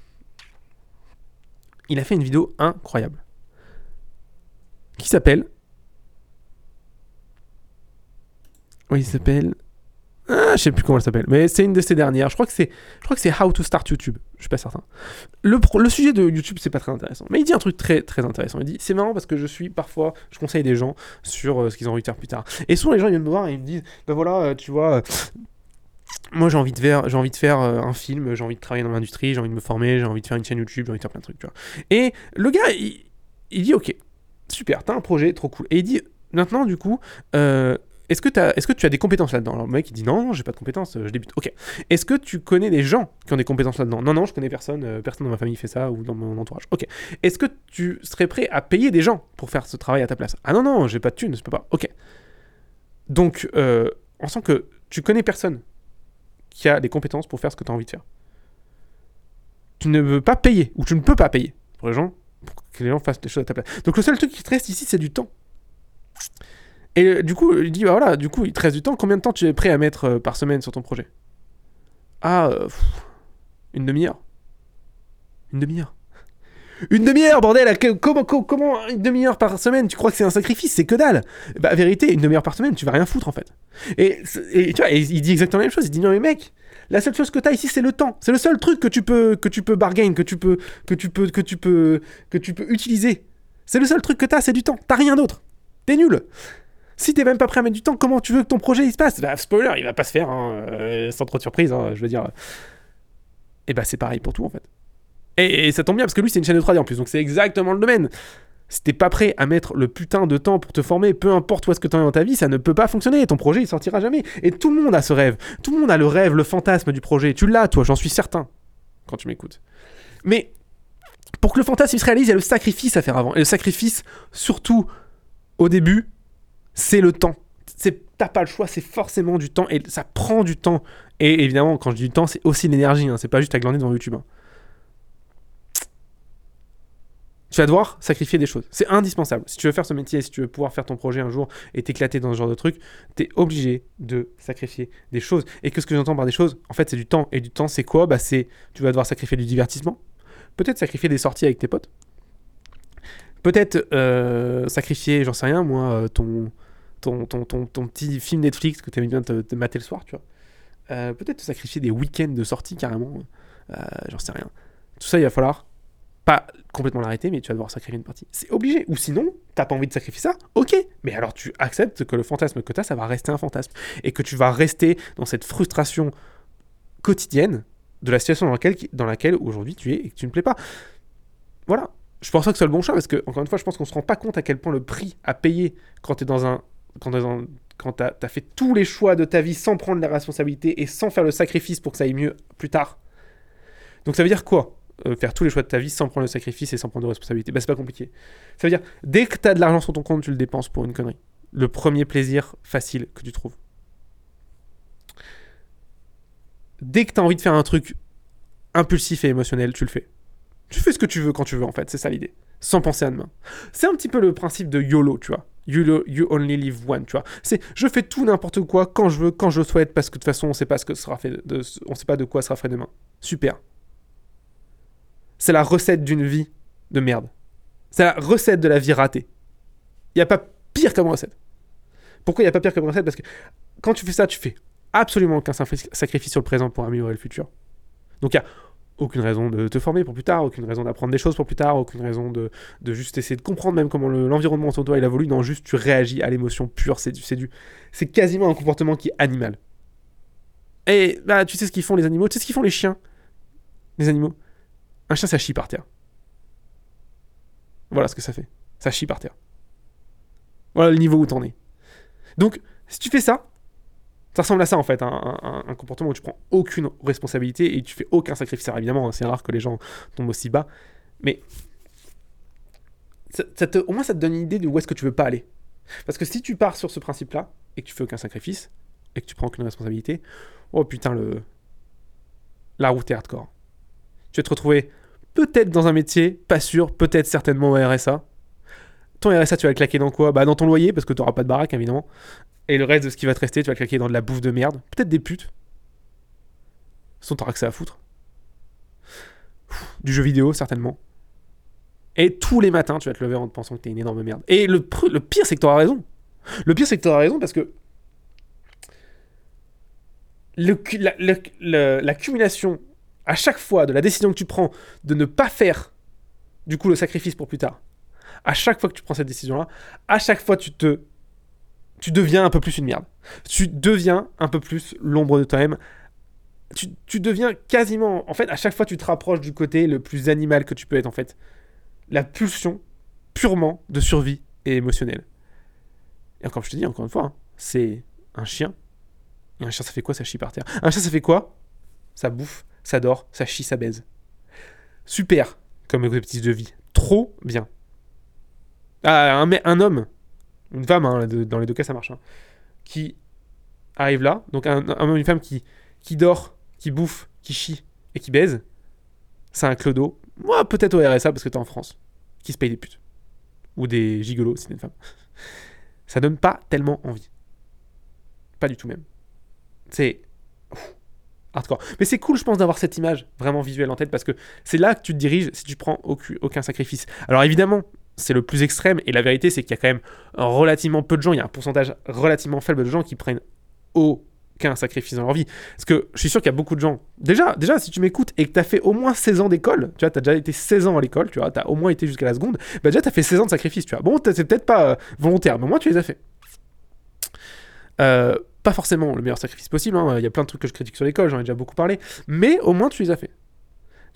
Il a fait une vidéo incroyable. Qui s'appelle... Oui, il s'appelle... Ah, je sais plus comment elle s'appelle, mais c'est une de ses dernières. Je crois que c'est, je crois que c'est How to Start YouTube. Je suis pas certain. Le, sujet de YouTube, c'est pas très intéressant, mais il dit un truc très très intéressant. Il dit c'est marrant parce que je suis parfois, je conseille des gens sur euh, ce qu'ils ont envie de faire plus tard. Et souvent les gens viennent me voir et ils me disent ben voilà, euh, tu vois. euh, moi, j'ai envie de faire, j'ai envie de faire euh, un film, j'ai envie de travailler dans l'industrie, j'ai envie de me former, j'ai envie de faire une chaîne YouTube, j'ai envie de faire plein de trucs. Et le gars, il, il dit, ok, super, t'as un projet, trop cool. Et il dit, maintenant, du coup, euh, est-ce que, est-ce que tu as des compétences là-dedans? Alors le mec, il dit, non, j'ai pas de compétences, euh, je débute. Ok. Est-ce que tu connais des gens qui ont des compétences là-dedans? Non, non, je connais personne, personne dans ma famille fait ça ou dans mon entourage. Ok. Est-ce que tu serais prêt à payer des gens pour faire ce travail à ta place? Ah non, non, j'ai pas de thunes, je peux pas. Ok. Donc, on sent que tu connais personne qui a des compétences pour faire ce que tu as envie de faire. Tu ne veux pas payer, ou tu ne peux pas payer pour les gens, pour que les gens fassent des choses à ta place. Donc le seul truc qui te reste ici, c'est du temps. Et euh, du coup, il dit, bah voilà, du coup, il te reste du temps. Combien de temps tu es prêt à mettre euh, par semaine sur ton projet? Ah, euh, une demi-heure. Une demi-heure. Une demi-heure, bordel comment, co- comment une demi-heure par semaine Tu crois que c'est un sacrifice C'est que dalle Bah, vérité, une demi-heure par semaine, tu vas rien foutre en fait. Et, et tu vois, il dit exactement la même chose. Il dit non mais mec, la seule chose que t'as ici c'est le temps. C'est le seul truc que tu peux que tu peux bargain, que tu peux que tu peux que tu peux que tu peux utiliser. C'est le seul truc que t'as, c'est du temps. T'as rien d'autre. T'es nul. Si t'es même pas prêt à mettre du temps, comment tu veux que ton projet il se passe? Bah spoiler, il va pas se faire hein, euh, sans trop de surprise. hein, je veux dire. Et bah c'est pareil pour tout en fait. Et, ça tombe bien parce que lui c'est une chaîne de 3D en plus, donc c'est exactement le domaine. Si t'es pas prêt à mettre le putain de temps pour te former, peu importe où est-ce que t'en es dans ta vie, ça ne peut pas fonctionner. Ton projet, il sortira jamais. Et tout le monde a ce rêve. Tout le monde a le rêve, le fantasme du projet. Tu l'as, toi, j'en suis certain, quand tu m'écoutes. Mais pour que le fantasme se réalise, il y a le sacrifice à faire avant. Et le sacrifice, surtout au début, c'est le temps. C'est t'as pas le choix, c'est forcément du temps et ça prend du temps. Et évidemment, quand je dis du temps, c'est aussi l'énergie. hein. C'est pas juste à glander devant YouTube. hein. Tu vas devoir sacrifier des choses. C'est indispensable. Si tu veux faire ce métier, si tu veux pouvoir faire ton projet un jour et t'éclater dans ce genre de truc, t'es obligé de sacrifier des choses. Et que ce que j'entends par des choses, en fait, c'est du temps. Et du temps, c'est quoi? Bah, c'est tu vas devoir sacrifier du divertissement. Peut-être sacrifier des sorties avec tes potes. Peut-être euh, sacrifier, j'en sais rien, moi, euh, ton, ton, ton, ton, petit film Netflix que tu aimes bien te, te mater le soir, tu vois. Euh, Peut-être sacrifier des week-ends de sortie carrément. J'en sais rien. Tout ça, il va falloir pas complètement l'arrêter, mais tu vas devoir sacrifier une partie. C'est obligé. Ou sinon, t'as pas envie de sacrifier ça, ok. Mais alors tu acceptes que le fantasme que t'as, ça va rester un fantasme. Et que tu vas rester dans cette frustration quotidienne de la situation dans laquelle, dans laquelle aujourd'hui tu es et que tu ne plais pas. Voilà. Je pense pas que ce soit le bon choix parce que, encore une fois, je pense qu'on se rend pas compte à quel point le prix à payer quand tu es dans un. Quand t'es tu as, fait tous les choix de ta vie sans prendre les responsabilités et sans faire le sacrifice pour que ça aille mieux plus tard. Donc ça veut dire quoi? Euh, Faire tous les choix de ta vie sans prendre le sacrifice et sans prendre de responsabilité bah, C'est pas compliqué. Ça veut dire, dès que tu as de l'argent sur ton compte, tu le dépenses pour une connerie. Le premier plaisir facile que tu trouves. Dès que tu as envie de faire un truc impulsif et émotionnel, tu le fais. Tu fais ce que tu veux quand tu veux, en fait, c'est ça l'idée. Sans penser à demain. C'est un petit peu le principe de YOLO, tu vois. You, you only live one, tu vois. C'est je fais tout n'importe quoi quand je veux, quand je souhaite, parce que de toute façon, on sait sait pas de quoi sera fait demain. Super. C'est la recette d'une vie de merde. C'est la recette de la vie ratée. Il n'y a pas pire comme recette. Pourquoi il n'y a pas pire comme recette? Parce que quand tu fais ça, tu fais absolument aucun sacrifice sur le présent pour améliorer le futur. Donc il n'y a aucune raison de te former pour plus tard, aucune raison d'apprendre des choses pour plus tard, aucune raison de, juste essayer de comprendre même comment l'environnement autour de toi évolue. Non, juste tu réagis à l'émotion pure. C'est du, c'est quasiment un comportement qui est animal. Et bah, tu sais ce qu'ils font les animaux, tu sais ce qu'ils font les chiens, les animaux? Un chien, ça chie par terre. Voilà ce que ça fait. Ça chie par terre. Voilà le niveau où t'en es. Donc, si tu fais ça, ça ressemble à ça en fait, un, comportement où tu prends aucune responsabilité et tu fais aucun sacrifice. Alors évidemment, hein, c'est rare que les gens tombent aussi bas, mais au moins ça te donne une idée de où est-ce que tu veux pas aller. Parce que si tu pars sur ce principe-là et que tu fais aucun sacrifice et que tu prends aucune responsabilité, oh putain, le... la route est hardcore. Tu vas te retrouver peut-être dans un métier, pas sûr, peut-être certainement au RSA. Ton RSA, tu vas le claquer dans quoi? Bah dans ton loyer, parce que tu pas de baraque évidemment. Et le reste de ce qui va te rester, tu vas le claquer dans de la bouffe de merde. Peut-être des putes. Sans t'auras que ça à foutre. Du jeu vidéo, certainement. Et tous les matins, tu vas te lever en te pensant que t'es une énorme merde. Et le, le pire, c'est que t'auras raison. Le pire, c'est que t'auras raison parce que l'accumulation à chaque fois de la décision que tu prends de ne pas faire du coup le sacrifice pour plus tard, à chaque fois que tu prends cette décision-là, à chaque fois tu te tu deviens un peu plus une merde. Tu deviens un peu plus l'ombre de toi-même. Tu, tu, deviens quasiment. En fait, à chaque fois, tu te rapproches du côté le plus animal que tu peux être, en fait. La pulsion purement de survie et émotionnelle. Et encore, je te dis, encore une fois, hein, c'est un chien. Un chien, ça fait quoi Ça chie par terre? Un chien, ça fait quoi? Ça bouffe, ça dort, ça chie, ça baise. Super comme exercice de vie. Trop bien. Ah, un, un homme une femme, hein, dans les deux cas ça marche, hein, qui arrive là, donc un, une femme qui, qui dort, qui bouffe, qui chie et qui baise, c'est un clodo, moi peut-être au RSA parce que t'es en France, qui se paye des putes. Ou des gigolos si t'es une femme. Ça donne pas tellement envie. Pas du tout même. C'est hardcore. Mais c'est cool, je pense, d'avoir cette image vraiment visuelle en tête parce que c'est là que tu te diriges si tu prends aucun sacrifice. Alors évidemment, c'est le plus extrême. Et la vérité, c'est qu'il y a quand même relativement peu de gens, il y a un pourcentage relativement faible de gens qui prennent aucun sacrifice dans leur vie. Parce que je suis sûr qu'il y a beaucoup de gens. Déjà, déjà si tu m'écoutes et que tu as fait au moins 16 ans d'école, tu vois, tu as déjà été 16 ans à l'école, tu vois, tu as au moins été jusqu'à la seconde, bah déjà tu as fait 16 ans de sacrifice, tu vois. Bon, c'est peut-être pas euh, volontaire, mais au moins tu les as fait. Euh, pas forcément le meilleur sacrifice possible, hein. il y a plein de trucs que je critique sur l'école, j'en ai déjà beaucoup parlé, mais au moins tu les as fait.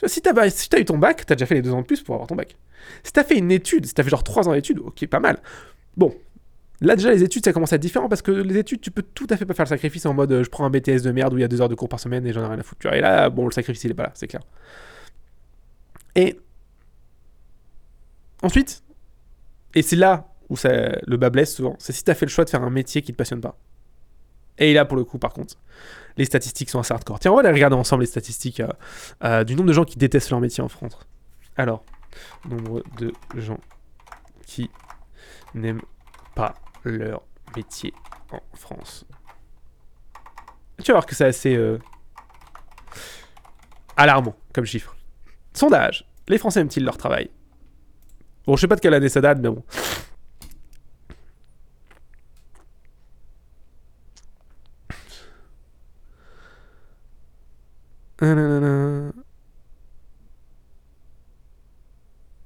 Si tu as, si as eu ton bac, tu as déjà fait les deux ans de plus pour avoir ton bac. Si tu as fait une étude, si tu as fait genre trois ans d'études, ok, pas mal. Bon, là déjà les études ça commence à être différent parce que les études tu peux tout à fait pas faire le sacrifice en mode euh, je prends un BTS de merde où il y a deux heures de cours par semaine et j'en ai rien à foutre. Et là, bon, le sacrifice il est pas là, c'est clair. Et ensuite, et c'est là où ça, le bas blesse souvent, c'est si tu as fait le choix de faire un métier qui te passionne pas. Et là, pour le coup, par contre, les statistiques sont assez hardcore. Tiens, on va aller regarder ensemble les statistiques euh, euh, du nombre de gens qui détestent leur métier en France. Alors, nombre de gens qui n'aiment pas leur métier en France. Tu vas voir que c'est assez euh, alarmant comme chiffre. Sondage. Les Français aiment-ils leur travail? Bon, je sais pas de quelle année ça date, mais bon.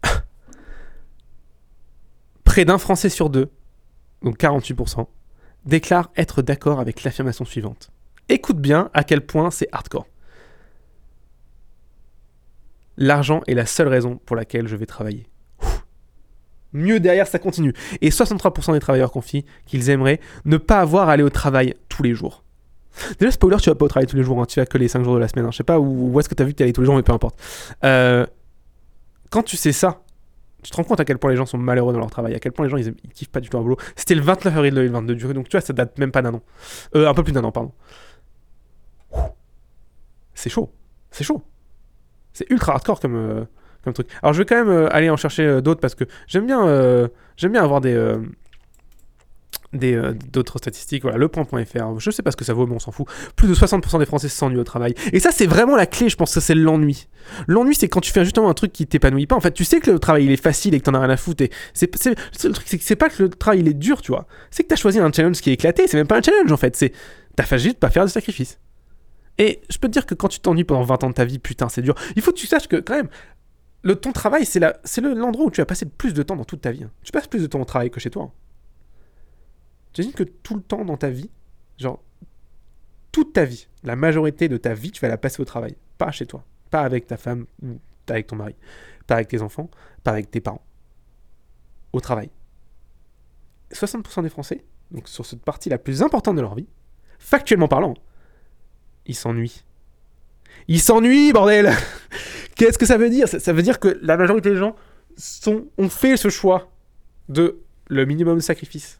<laughs> Près d'un Français sur deux, donc 48%, déclare être d'accord avec l'affirmation suivante. Écoute bien à quel point c'est hardcore. L'argent est la seule raison pour laquelle je vais travailler. Mieux derrière, ça continue. Et 63% des travailleurs confient qu'ils aimeraient ne pas avoir à aller au travail tous les jours. Déjà, spoiler, tu vas pas au travail tous les jours, hein. tu vas que les 5 jours de la semaine. Hein. Je sais pas où, est-ce que tu as vu que tu allais tous les jours, mais peu importe. Euh, quand tu sais ça, tu te rends compte à quel point les gens sont malheureux dans leur travail, à quel point les gens ils, kiffent pas du tout leur boulot. C'était le 29 avril 2022, donc tu vois, ça date même pas d'un an. Euh, un peu plus d'un an, pardon. C'est chaud, c'est chaud. C'est ultra hardcore comme, euh, comme truc. Alors je vais quand même aller en chercher d'autres parce que j'aime bien, j'aime bien avoir des euh, d'autres statistiques. Voilà, lepoint.fr, je sais pas ce que ça vaut, mais on s'en fout. Plus de 60% des Français s'ennuient au travail. Et ça, c'est vraiment la clé, je pense que c'est l'ennui. L'ennui, c'est quand tu fais justement un truc qui t'épanouit pas. En fait, tu sais que le travail il est facile et que t'en as rien à foutre. Et c'est, c'est- le truc, c'est pas que le travail il est dur, tu vois. C'est que t'as choisi un challenge qui est éclaté. C'est même pas un challenge en fait. C'est t'as juste de pas faire de sacrifice. Et je peux te dire que quand tu t'ennuies pendant 20 ans de ta vie, putain, c'est dur. Il faut que tu saches que quand même, le, ton travail, c'est, la, c'est le- l'endroit où tu vas passer le plus de temps dans toute ta vie. hein. Tu passes plus de temps au travail que chez toi. hein. T'imagines que tout le temps dans ta vie, genre, toute ta vie, la majorité de ta vie, tu vas la passer au travail. Pas chez toi. Pas avec ta femme ou avec ton mari. Pas avec tes enfants. Pas avec tes parents. Au travail. 60% des Français, donc sur cette partie la plus importante de leur vie, factuellement parlant, ils s'ennuient. Ils s'ennuient, bordel <laughs> Qu'est-ce que ça veut dire? Ça, veut dire que la majorité des gens ont fait ce choix de le minimum de sacrifice.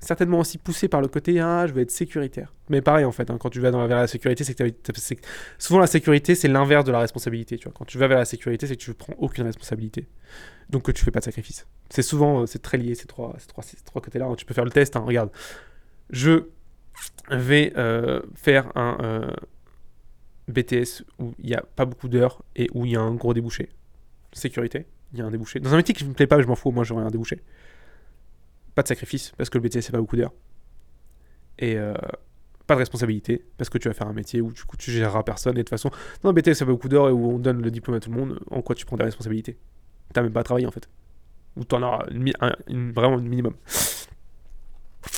Certainement aussi poussé par le côté ah je veux être sécuritaire. Mais pareil en fait, hein, quand tu vas vers la sécurité, c'est que c'est souvent la sécurité c'est l'inverse de la responsabilité. Tu vois, quand tu vas vers la sécurité, c'est que tu prends aucune responsabilité, donc que tu fais pas de sacrifice. C'est souvent euh, c'est très lié ces trois ces trois, ces trois côtés-là. hein. Tu peux faire le test. hein, regarde, je vais euh, faire un euh, BTS où il n'y a pas beaucoup d'heures et où il y a un gros débouché. Sécurité, il y a un débouché. Dans un métier qui me plaît pas, je m'en fous, moi j'aurai un débouché. Pas de sacrifice, parce que le BTS c'est pas beaucoup d'heures. Et euh, pas de responsabilité, parce que tu vas faire un métier où coup tu géreras personne. Et de toute façon, dans le BTS c'est pas beaucoup d'heures et où on donne le diplôme à tout le monde, en quoi tu prends des responsabilités? T'as même pas à travailler en fait. Ou t'en auras un- un minimum.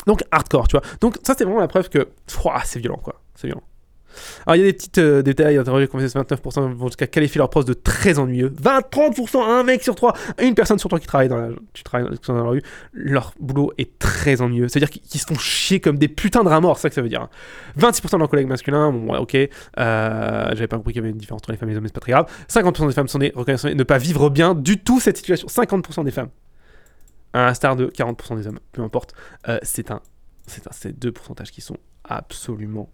Donc hardcore, tu vois. Donc ça c'est vraiment la preuve que c'est violent quoi. C'est violent. Alors il y a des petites euh, détails, interrogés comme 29% vont jusqu'à qualifier leur poste de très ennuyeux. 20-30%, un mec sur trois, une personne sur trois qui travaille dans la, tu travailles dans la rue, leur boulot est très ennuyeux. C'est-à-dire qu'ils se font chier comme des putains de rats morts, c'est ça que ça veut dire. hein. 26% de leurs collègues masculins, bon ouais, ok, euh, j'avais pas compris qu'il y avait une différence entre les femmes et les hommes, mais c'est pas très grave. 50% des femmes sont des reconnaissants et ne pas vivre bien du tout cette situation. 50% des femmes. À l'instar de 40% des hommes, peu importe. Euh, c'est un, c'est un, deux pourcentages qui sont absolument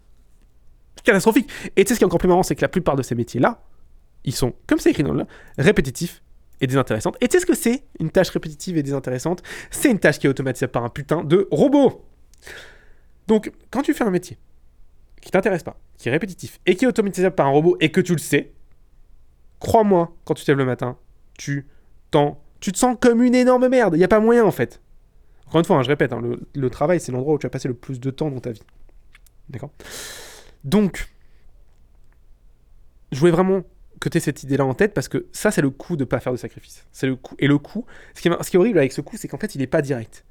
catastrophiques. Et tu sais ce qui est encore plus marrant, c'est que la plupart de ces métiers-là, ils sont, comme c'est écrit dans le répétitifs et désintéressantes. Et tu sais ce que c'est une tâche répétitive et désintéressante? C'est une tâche qui est automatisée par un putain de robot. Donc, quand tu fais un métier qui t'intéresse pas, qui est répétitif et qui est automatisable par un robot et que tu le sais, crois-moi, quand tu te lèves le matin, tu t'en, te sens comme une énorme merde. Il n'y a pas moyen en fait. Encore une fois, hein, je répète, hein, le, le travail c'est l'endroit où tu vas passer le plus de temps dans ta vie. D'accord? Donc, je voulais vraiment que tu aies cette idée-là en tête parce que ça, c'est le coût de pas faire de sacrifice. C'est le coût. Et le coût, ce qui est, horrible avec ce coût, c'est qu'en fait, il n'est pas direct.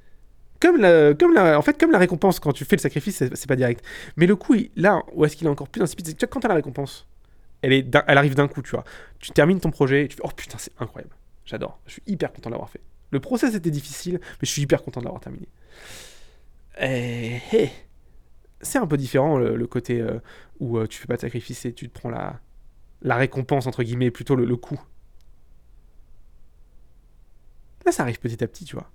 Comme la, en fait, comme la récompense quand tu fais le sacrifice, c'est pas direct. Mais le il- là, où est-ce qu'il est encore plus insipide, c'est que tu vois, quand tu as la récompense, elle, est elle arrive d'un coup, tu vois. Tu termines ton projet et tu fais Oh putain, c'est incroyable. J'adore. Je suis hyper content de l'avoir fait. Le process était difficile, mais je suis hyper content de l'avoir terminé. Et, et, c'est un peu différent le, côté euh, où euh, tu fais pas de sacrifice et tu te prends la, la récompense, entre guillemets, plutôt le, le coup. Là, ça arrive petit à petit, tu vois.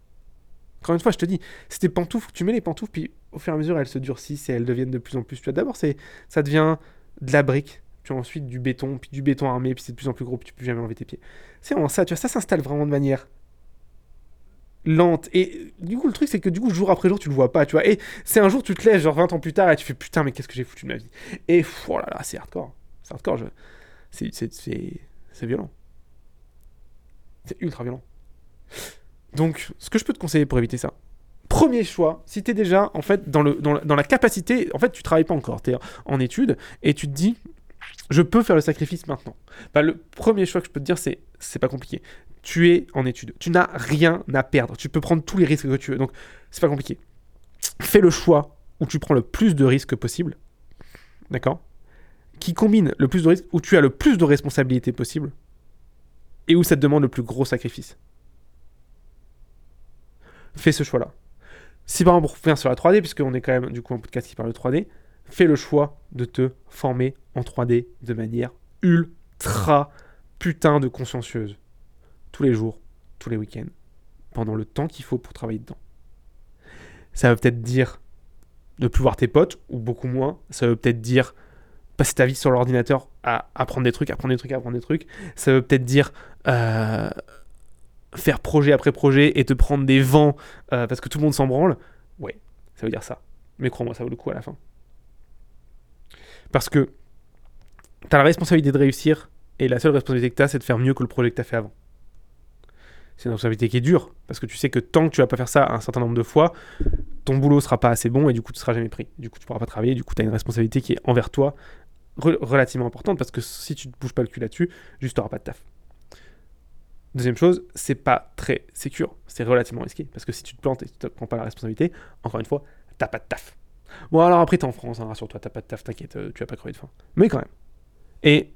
Encore une fois, je te dis, c'est tes pantoufles, tu mets les pantoufles, puis au fur et à mesure, elles se durcissent et elles deviennent de plus en plus. Tu vois, d'abord, c'est, ça devient de la brique, puis ensuite du béton, puis du béton armé, puis c'est de plus en plus gros, puis tu peux jamais enlever tes pieds. C'est vraiment ça, tu vois, ça s'installe vraiment de manière lente. Et du coup, le truc, c'est que du coup, jour après jour, tu le vois pas, tu vois. Et c'est un jour, tu te lèves, genre 20 ans plus tard, et tu fais putain, mais qu'est-ce que j'ai foutu de ma vie. Et oh c'est hardcore. C'est hardcore, c'est violent. C'est ultra violent. Donc, ce que je peux te conseiller pour éviter ça, premier choix, si tu es déjà en fait dans, le, dans, la, dans la capacité, en fait, tu travailles pas encore, tu es en études et tu te dis, je peux faire le sacrifice maintenant. Bah, le premier choix que je peux te dire, c'est c'est pas compliqué. Tu es en études, tu n'as rien à perdre, tu peux prendre tous les risques que tu veux, donc c'est pas compliqué. Fais le choix où tu prends le plus de risques possible, d'accord? Qui combine le plus de risques, où tu as le plus de responsabilités possible et où ça te demande le plus gros sacrifice fais ce choix-là. Si par exemple, pour revenir sur la 3D, puisqu'on est quand même du coup un podcast qui parle de 3D, fais le choix de te former en 3D de manière ultra putain de consciencieuse. Tous les jours, tous les week-ends, pendant le temps qu'il faut pour travailler dedans. Ça veut peut-être dire ne plus voir tes potes, ou beaucoup moins. Ça veut peut-être dire passer ta vie sur l'ordinateur à apprendre des trucs, apprendre des trucs, apprendre des trucs. Ça veut peut-être dire euh, faire projet après projet et te prendre des vents euh, parce que tout le monde s'en branle, ouais, ça veut dire ça. Mais crois-moi, ça vaut le coup à la fin. Parce que tu as la responsabilité de réussir et la seule responsabilité que tu as, c'est de faire mieux que le projet que tu as fait avant. C'est une responsabilité qui est dure parce que tu sais que tant que tu vas pas faire ça un certain nombre de fois, ton boulot sera pas assez bon et du coup tu seras jamais pris. Du coup tu pourras pas travailler, du coup tu as une responsabilité qui est envers toi relativement importante parce que si tu te bouges pas le cul là-dessus, juste t'auras pas de taf. Deuxième chose, c'est pas très sécure, c'est relativement risqué parce que si tu te plantes et tu te prends pas la responsabilité, encore une fois, t'as pas de taf. Bon alors après t'es en France, hein, rassure-toi, t'as pas de taf, t'inquiète, euh, tu vas pas crever de faim. Mais quand même. Et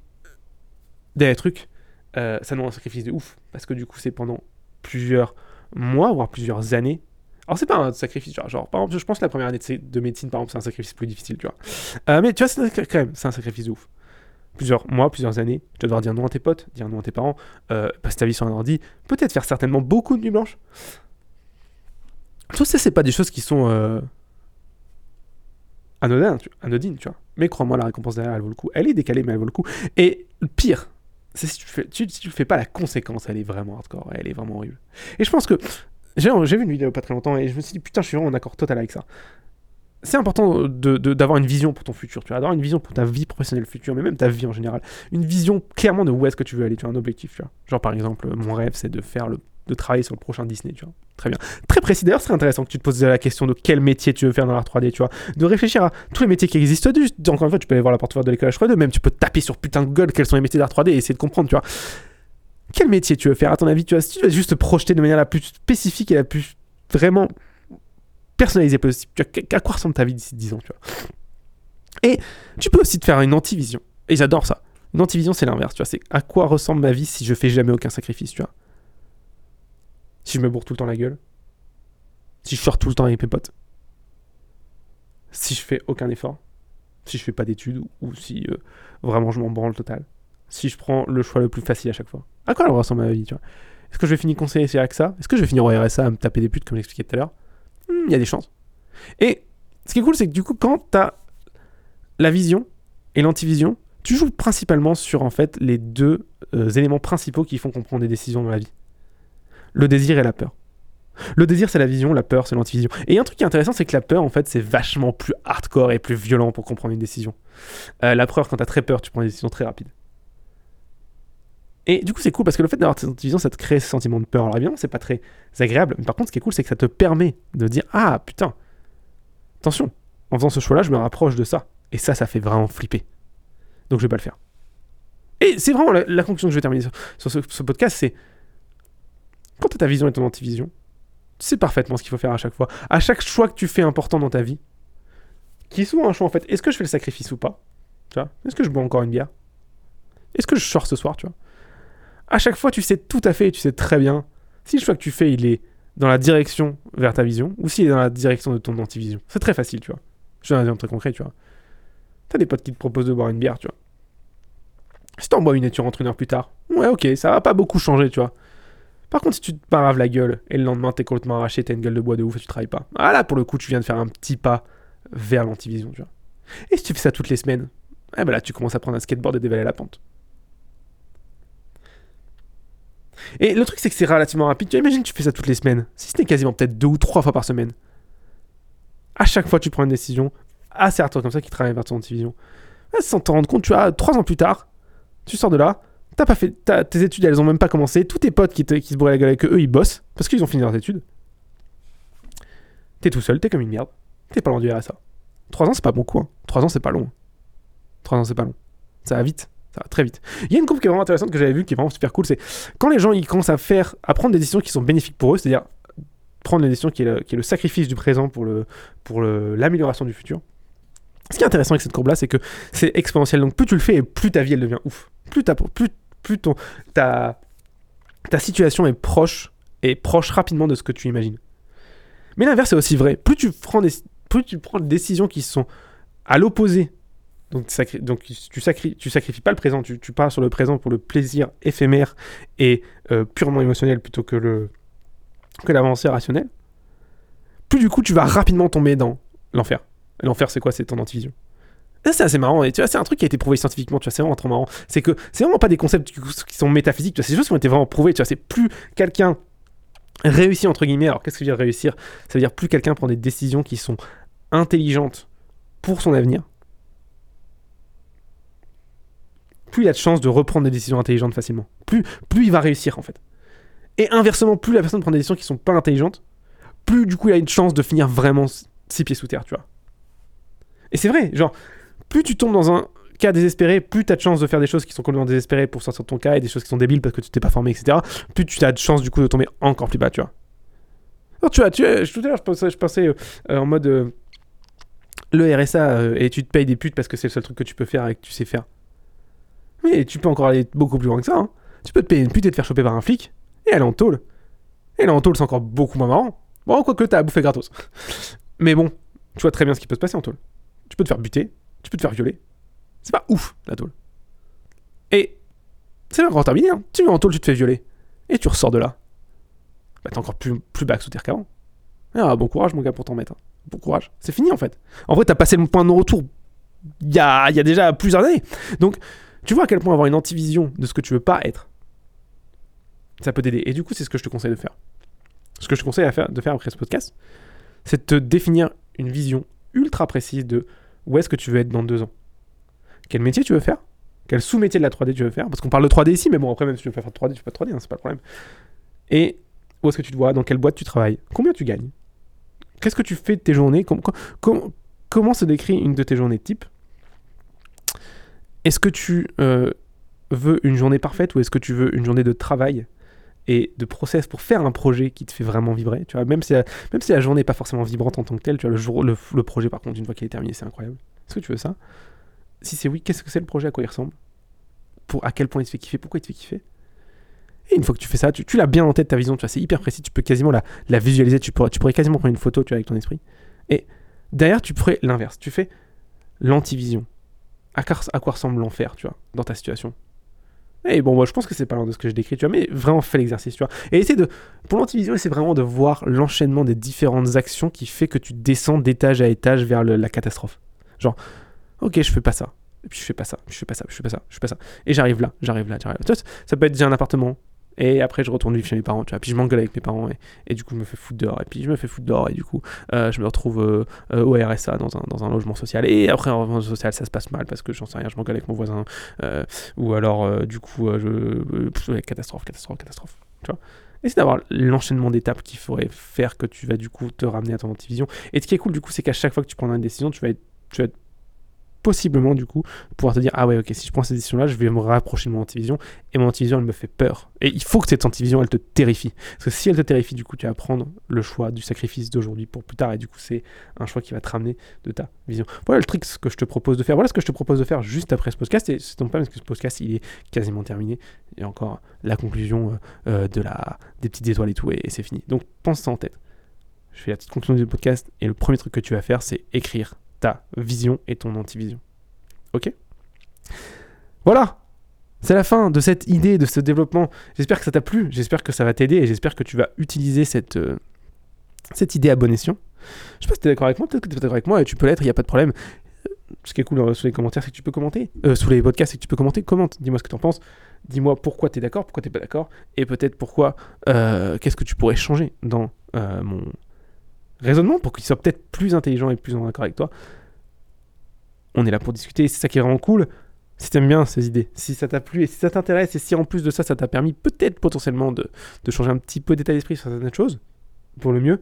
des trucs, euh, ça demande un sacrifice de ouf parce que du coup c'est pendant plusieurs mois, voire plusieurs années. Alors c'est pas un sacrifice, genre, par exemple, je pense que la première année de, médecine, par exemple, c'est un sacrifice plus difficile, tu vois. Euh, mais tu vois, c'est quand même, c'est un sacrifice de ouf. Plusieurs mois, plusieurs années, tu vas devoir dire non à tes potes, dire non à tes parents, passer ta vie sur un ordi, peut-être faire certainement beaucoup de nuits blanches. Tout ça, c'est pas des choses qui sont euh, anodines, tu, vois. Mais crois-moi, la récompense derrière, elle vaut le coup. Elle est décalée, mais elle vaut le coup. Et pire, c'est si tu fais, tu, si tu fais pas la conséquence, elle est vraiment hardcore, elle est vraiment horrible. Et je pense que j'ai vu une vidéo pas très longtemps et je me suis dit putain, je suis vraiment en accord total avec ça. C'est important d'avoir de, une vision pour ton futur, tu vois, d'avoir une vision pour ta vie professionnelle future, mais même ta vie en général. Une vision clairement de où est-ce que tu veux aller, tu as un objectif, tu vois. Genre par exemple, mon rêve c'est de faire le de travailler sur le prochain Disney, tu vois. Très bien. Très précis. D'ailleurs, c'est intéressant que tu te poses la question de quel métier tu veux faire dans l'art 3D, tu vois. De réfléchir à tous les métiers qui existent. Encore une fois, tu peux aller voir la porte de l'école H3D, même tu peux taper sur putain de Google quels sont les métiers d'art 3D et essayer de comprendre, tu vois. Quel métier tu veux faire, à ton avis, tu vois, si tu veux juste te projeter de manière la plus spécifique et la plus vraiment personnalisée possible, tu vois, à quoi ressemble ta vie d'ici 10 ans, tu vois? Et tu peux aussi te faire une antivision. Et j'adore ça. Une antivision, c'est l'inverse, tu vois. C'est à quoi ressemble ma vie si je fais jamais aucun sacrifice, tu vois? Si je me bourre tout le temps la gueule. Si je sors tout le temps avec mes potes. Si je fais aucun effort. Si je fais pas d'études ou si euh, vraiment je m'en branle total. Si je prends le choix le plus facile à chaque fois. À quoi elle ressemble ma vie, tu vois? Est-ce que je vais finir conseiller c'est ça Est-ce que je vais finir au RSA à me taper des putes comme j'expliquais tout à l'heure? Hmm, Il y a des chances. Et ce qui est cool, c'est que du coup, quand t'as la vision et l'antivision, tu joues principalement sur en fait les deux euh, éléments principaux qui font qu'on prend des décisions dans la vie le désir et la peur. Le désir, c'est la vision, la peur, c'est l'antivision. Et un truc qui est intéressant, c'est que la peur, en fait, c'est vachement plus hardcore et plus violent pour comprendre une décision. Euh, la peur, quand t'as très peur, tu prends des décisions très rapides. Et du coup, c'est cool parce que le fait d'avoir cette antivision, ça te crée ce sentiment de peur. Alors évidemment, c'est pas très agréable, mais par contre, ce qui est cool, c'est que ça te permet de dire Ah putain, attention, en faisant ce choix-là, je me rapproche de ça. Et ça, ça fait vraiment flipper. Donc je vais pas le faire. Et c'est vraiment la, conclusion que je vais terminer sur, ce podcast, c'est quand tu ta vision et ton antivision, tu sais parfaitement ce qu'il faut faire à chaque fois. À chaque choix que tu fais important dans ta vie, qui est souvent un choix en fait, est-ce que je fais le sacrifice ou pas Tu vois? Est-ce que je bois encore une bière? Est-ce que je sors ce soir, tu vois? À chaque fois, tu sais tout à fait, tu sais très bien si le choix que tu fais, il est dans la direction vers ta vision ou s'il est dans la direction de ton antivision. C'est très facile, tu vois. Je donne un exemple très concret, tu vois. T'as des potes qui te proposent de boire une bière, tu vois. Si t'en bois une et tu rentres une heure plus tard, ouais, ok, ça va pas beaucoup changer, tu vois. Par contre, si tu te paraves la gueule et le lendemain t'es complètement arraché, t'as une gueule de bois de ouf et tu travailles pas. Ah là, pour le coup, tu viens de faire un petit pas vers l'antivision, tu vois. Et si tu fais ça toutes les semaines, eh ben là, tu commences à prendre un skateboard et dévaler la pente. Et le truc, c'est que c'est relativement rapide. Tu imagines, tu fais ça toutes les semaines. Si ce n'est quasiment peut-être deux ou trois fois par semaine. À chaque fois, tu prends une décision assez hardcore comme ça qui travaille vers ton antivision. Sans t'en rendre compte, tu as trois ans plus tard, tu sors de là, T'as pas fait. tes études, elles ont même pas commencé. Tous tes potes qui, qui se bourrent la gueule avec eux, ils bossent parce qu'ils ont fini leurs études. T'es tout seul, t'es comme une merde. T'es pas loin du RSA. 3 ans, c'est pas beaucoup. Hein. 3 ans, c'est pas long. 3 ans, c'est pas long. Ça va vite. Ça va très vite. Il y a une courbe qui est vraiment intéressante que j'avais vue, qui est vraiment super cool. C'est quand les gens ils commencent à faire, à prendre des décisions qui sont bénéfiques pour eux, c'est-à-dire prendre des décisions qui est, le, sacrifice du présent pour le pour l'amélioration du futur. Ce qui est intéressant avec cette courbe là, c'est que c'est exponentiel. Donc plus tu le fais et plus ta vie elle devient ouf. Plus, plus plus ta, ta situation est proche, et proche rapidement de ce que tu imagines. Mais l'inverse est aussi vrai. Plus tu prends des, plus tu prends des décisions qui sont à l'opposé, donc, donc tu, sacri tu sacrifies pas le présent, tu, tu, pars sur le présent pour le plaisir éphémère et euh, purement émotionnel plutôt que le que l'avancée rationnelle, plus du coup tu vas rapidement tomber dans l'enfer. L'enfer c'est quoi? C'est ton antivision. C'est assez marrant. Et tu vois, c'est un truc qui a été prouvé scientifiquement. Tu vois, c'est vraiment trop marrant. C'est que c'est vraiment pas des concepts qui sont métaphysiques. Tu vois, c'est des choses qui ont été vraiment prouvées. Tu vois, c'est plus quelqu'un réussit, entre guillemets. Alors, qu'est-ce que je veux dire réussir? Ça veut dire plus quelqu'un prend des décisions qui sont intelligentes pour son avenir. Plus il a de chances de reprendre des décisions intelligentes facilement. Plus, plus il va réussir, en fait. Et inversement, plus la personne prend des décisions qui sont pas intelligentes, plus du coup il a une chance de finir vraiment six pieds sous terre, tu vois. Et c'est vrai, genre, plus tu tombes dans un cas désespéré, plus tu as de chances de faire des choses qui sont complètement désespérées pour sortir de ton cas et des choses qui sont débiles parce que tu t'es pas formé, etc. Plus tu as de chances du coup de tomber encore plus bas, tu vois. Alors, tu vois, tu vois, tout à l'heure je pensais, je pensais euh, en mode euh, le RSA euh, et tu te payes des putes parce que c'est le seul truc que tu peux faire et que tu sais faire. Mais tu peux encore aller beaucoup plus loin que ça. Hein. Tu peux te payer une pute et te faire choper par un flic et aller en tôle. Et là en tôle c'est encore beaucoup moins marrant. Bon, quoique t'as à bouffer gratos. Mais bon, tu vois très bien ce qui peut se passer en tôle. Tu peux te faire buter, tu peux te faire violer. C'est pas ouf, la tôle. Et c'est encore terminé, hein. Tu vas en tôle, tu te fais violer. Et tu ressors de là. Bah t'es encore plus, plus bas sous terre qu'avant. Ah, bon courage mon gars pour t'en mettre. Hein. Bon courage. C'est fini en fait. En vrai, t'as passé le point de non-retour il y a, y a déjà plusieurs années. Donc, tu vois à quel point avoir une antivision de ce que tu veux pas être, ça peut t'aider. Et du coup, c'est ce que je te conseille de faire. Ce que je te conseille à faire, de faire après ce podcast, c'est de te définir une vision ultra précise de où est-ce que tu veux être dans deux ans? Quel métier tu veux faire? Quel sous-métier de la 3D tu veux faire? Parce qu'on parle de 3D ici, mais bon, après, même si tu veux faire 3D, tu fais pas 3D, hein, c'est pas le problème. Et où est-ce que tu te vois? Dans quelle boîte tu travailles? Combien tu gagnes? Qu'est-ce que tu fais de tes journées? Comment se décrit une de tes journées type? Est-ce que tu euh, veux une journée parfaite ou est-ce que tu veux une journée de travail? Et de process pour faire un projet qui te fait vraiment vibrer. Tu vois, même si la, même si la journée n'est pas forcément vibrante en tant que telle, tu vois, le, projet, par contre, une fois qu'il est terminé, c'est incroyable. Est-ce que tu veux ça? Si c'est oui, qu'est-ce que c'est le projet? À quoi il ressemble? Pour, À quel point il te fait kiffer? Pourquoi il te fait kiffer? Et une fois que tu fais ça, tu, l'as bien en tête ta vision, tu vois, c'est hyper précis, tu peux quasiment la, la visualiser, tu pourrais, tu pourrais quasiment prendre une photo tu vois, avec ton esprit. Et derrière, tu ferais l'inverse, tu fais l'antivision. À, à quoi ressemble l'enfer, tu vois, dans ta situation? Et bon, moi, je pense que c'est pas loin de ce que je décris, tu vois, mais vraiment fais l'exercice, tu vois. Et essaie de. Pour l'antivision, c'est vraiment de voir l'enchaînement des différentes actions qui fait que tu descends d'étage à étage vers la catastrophe. Genre, ok, je fais pas ça. Et puis je fais pas ça, je fais pas ça, je fais pas ça, je fais pas ça. Et j'arrive là, j'arrive là, j'arrive là. Ça peut être déjà un appartement, et après, je retourne vivre chez mes parents, tu vois. Puis je m'engueule avec mes parents, et, et, du coup, je me fais foutre dehors. Et puis je me fais foutre dehors, et du coup, euh, je me retrouve euh, euh, au RSA dans un, dans un, logement social. Et après, en logement social, ça se passe mal parce que j'en sais rien, je m'engueule avec mon voisin. ou alors, du coup, je. catastrophe, catastrophe, catastrophe. Tu vois. c'est d'avoir l'enchaînement d'étapes qui ferait faire que tu vas du coup te ramener à ton antivision. Et ce qui est cool du coup, c'est qu'à chaque fois que tu prendras une décision, tu vas tu vas être possiblement du coup pouvoir te dire ah ouais ok si je prends cette décision là je vais me rapprocher de mon antivision et mon antivision elle me fait peur. Et il faut que cette antivision elle te terrifie. Parce que si elle te terrifie du coup tu vas prendre le choix du sacrifice d'aujourd'hui pour plus tard et du coup c'est un choix qui va te ramener de ta vision. Voilà le trick que je te propose de faire. Voilà ce que je te propose de faire juste après ce podcast et c'est non pas parce que ce podcast il est quasiment terminé et encore la conclusion euh, euh, de la des petites étoiles et tout et, et c'est fini. Donc pense ça en tête. Je fais la petite conclusion du podcast et le premier truc que tu vas faire c'est écrire ta vision et ton antivision. Ok? Voilà c'est la fin de cette idée, de ce développement. J'espère que ça t'a plu, j'espère que ça va t'aider et j'espère que tu vas utiliser cette, euh, cette idée à bon escient. Je sais pas si tu es d'accord avec moi, peut-être que tu es d'accord avec moi et tu peux l'être, il n'y a pas de problème. Ce qui est cool euh, sous les commentaires, c'est que tu peux commenter. Euh, sous les podcasts, c'est que tu peux commenter. Commente, dis-moi ce que tu en penses. Dis-moi pourquoi tu es d'accord, pourquoi tu pas d'accord. Et peut-être pourquoi, qu'est-ce que tu pourrais changer dans mon, raisonnement pour qu'il soit peut-être plus intelligent et plus en accord avec toi. On est là pour discuter, c'est ça qui est vraiment cool. Si t'aimes bien ces idées, si ça t'a plu et si ça t'intéresse et si en plus de ça, ça t'a permis peut-être potentiellement de, de, changer un petit peu d'état d'esprit sur certaines choses, pour le mieux,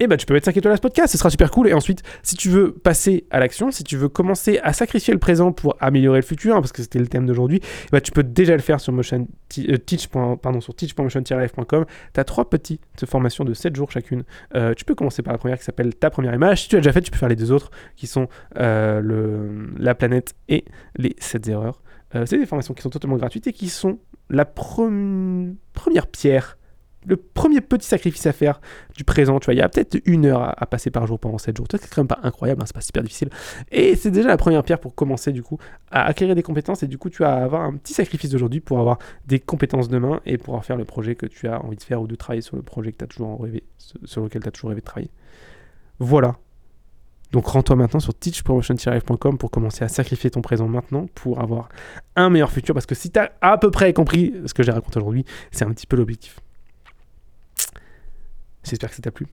et bah tu peux mettre 5 étoiles à ce podcast, ce sera super cool. Et ensuite, si tu veux passer à l'action, si tu veux commencer à sacrifier le présent pour améliorer le futur, hein, parce que c'était le thème d'aujourd'hui, bah tu peux déjà le faire sur motion euh, teach.motion-life.com. Tu as trois petites formations de 7 jours chacune. Euh, tu peux commencer par la première qui s'appelle ta première image. Si tu l'as déjà fait, tu peux faire les deux autres qui sont euh, la planète et les 7 erreurs. c'est des formations qui sont totalement gratuites et qui sont la première pierre le premier petit sacrifice à faire du présent, tu vois, il y a peut-être une heure à, passer par jour pendant 7 jours. C'est quand même pas incroyable, hein, c'est pas super difficile. Et c'est déjà la première pierre pour commencer du coup à acquérir des compétences et du coup tu vas avoir un petit sacrifice d'aujourd'hui pour avoir des compétences demain et pouvoir faire le projet que tu as envie de faire ou de travailler sur le projet que tu as toujours rêvé, sur lequel tu as toujours rêvé de travailler. Voilà. Donc rends-toi maintenant sur teachpromotion-live.com pour commencer à sacrifier ton présent maintenant pour avoir un meilleur futur. Parce que si tu as à peu près compris ce que j'ai raconté aujourd'hui, c'est un petit peu l'objectif. J'espère que ça t'a plu.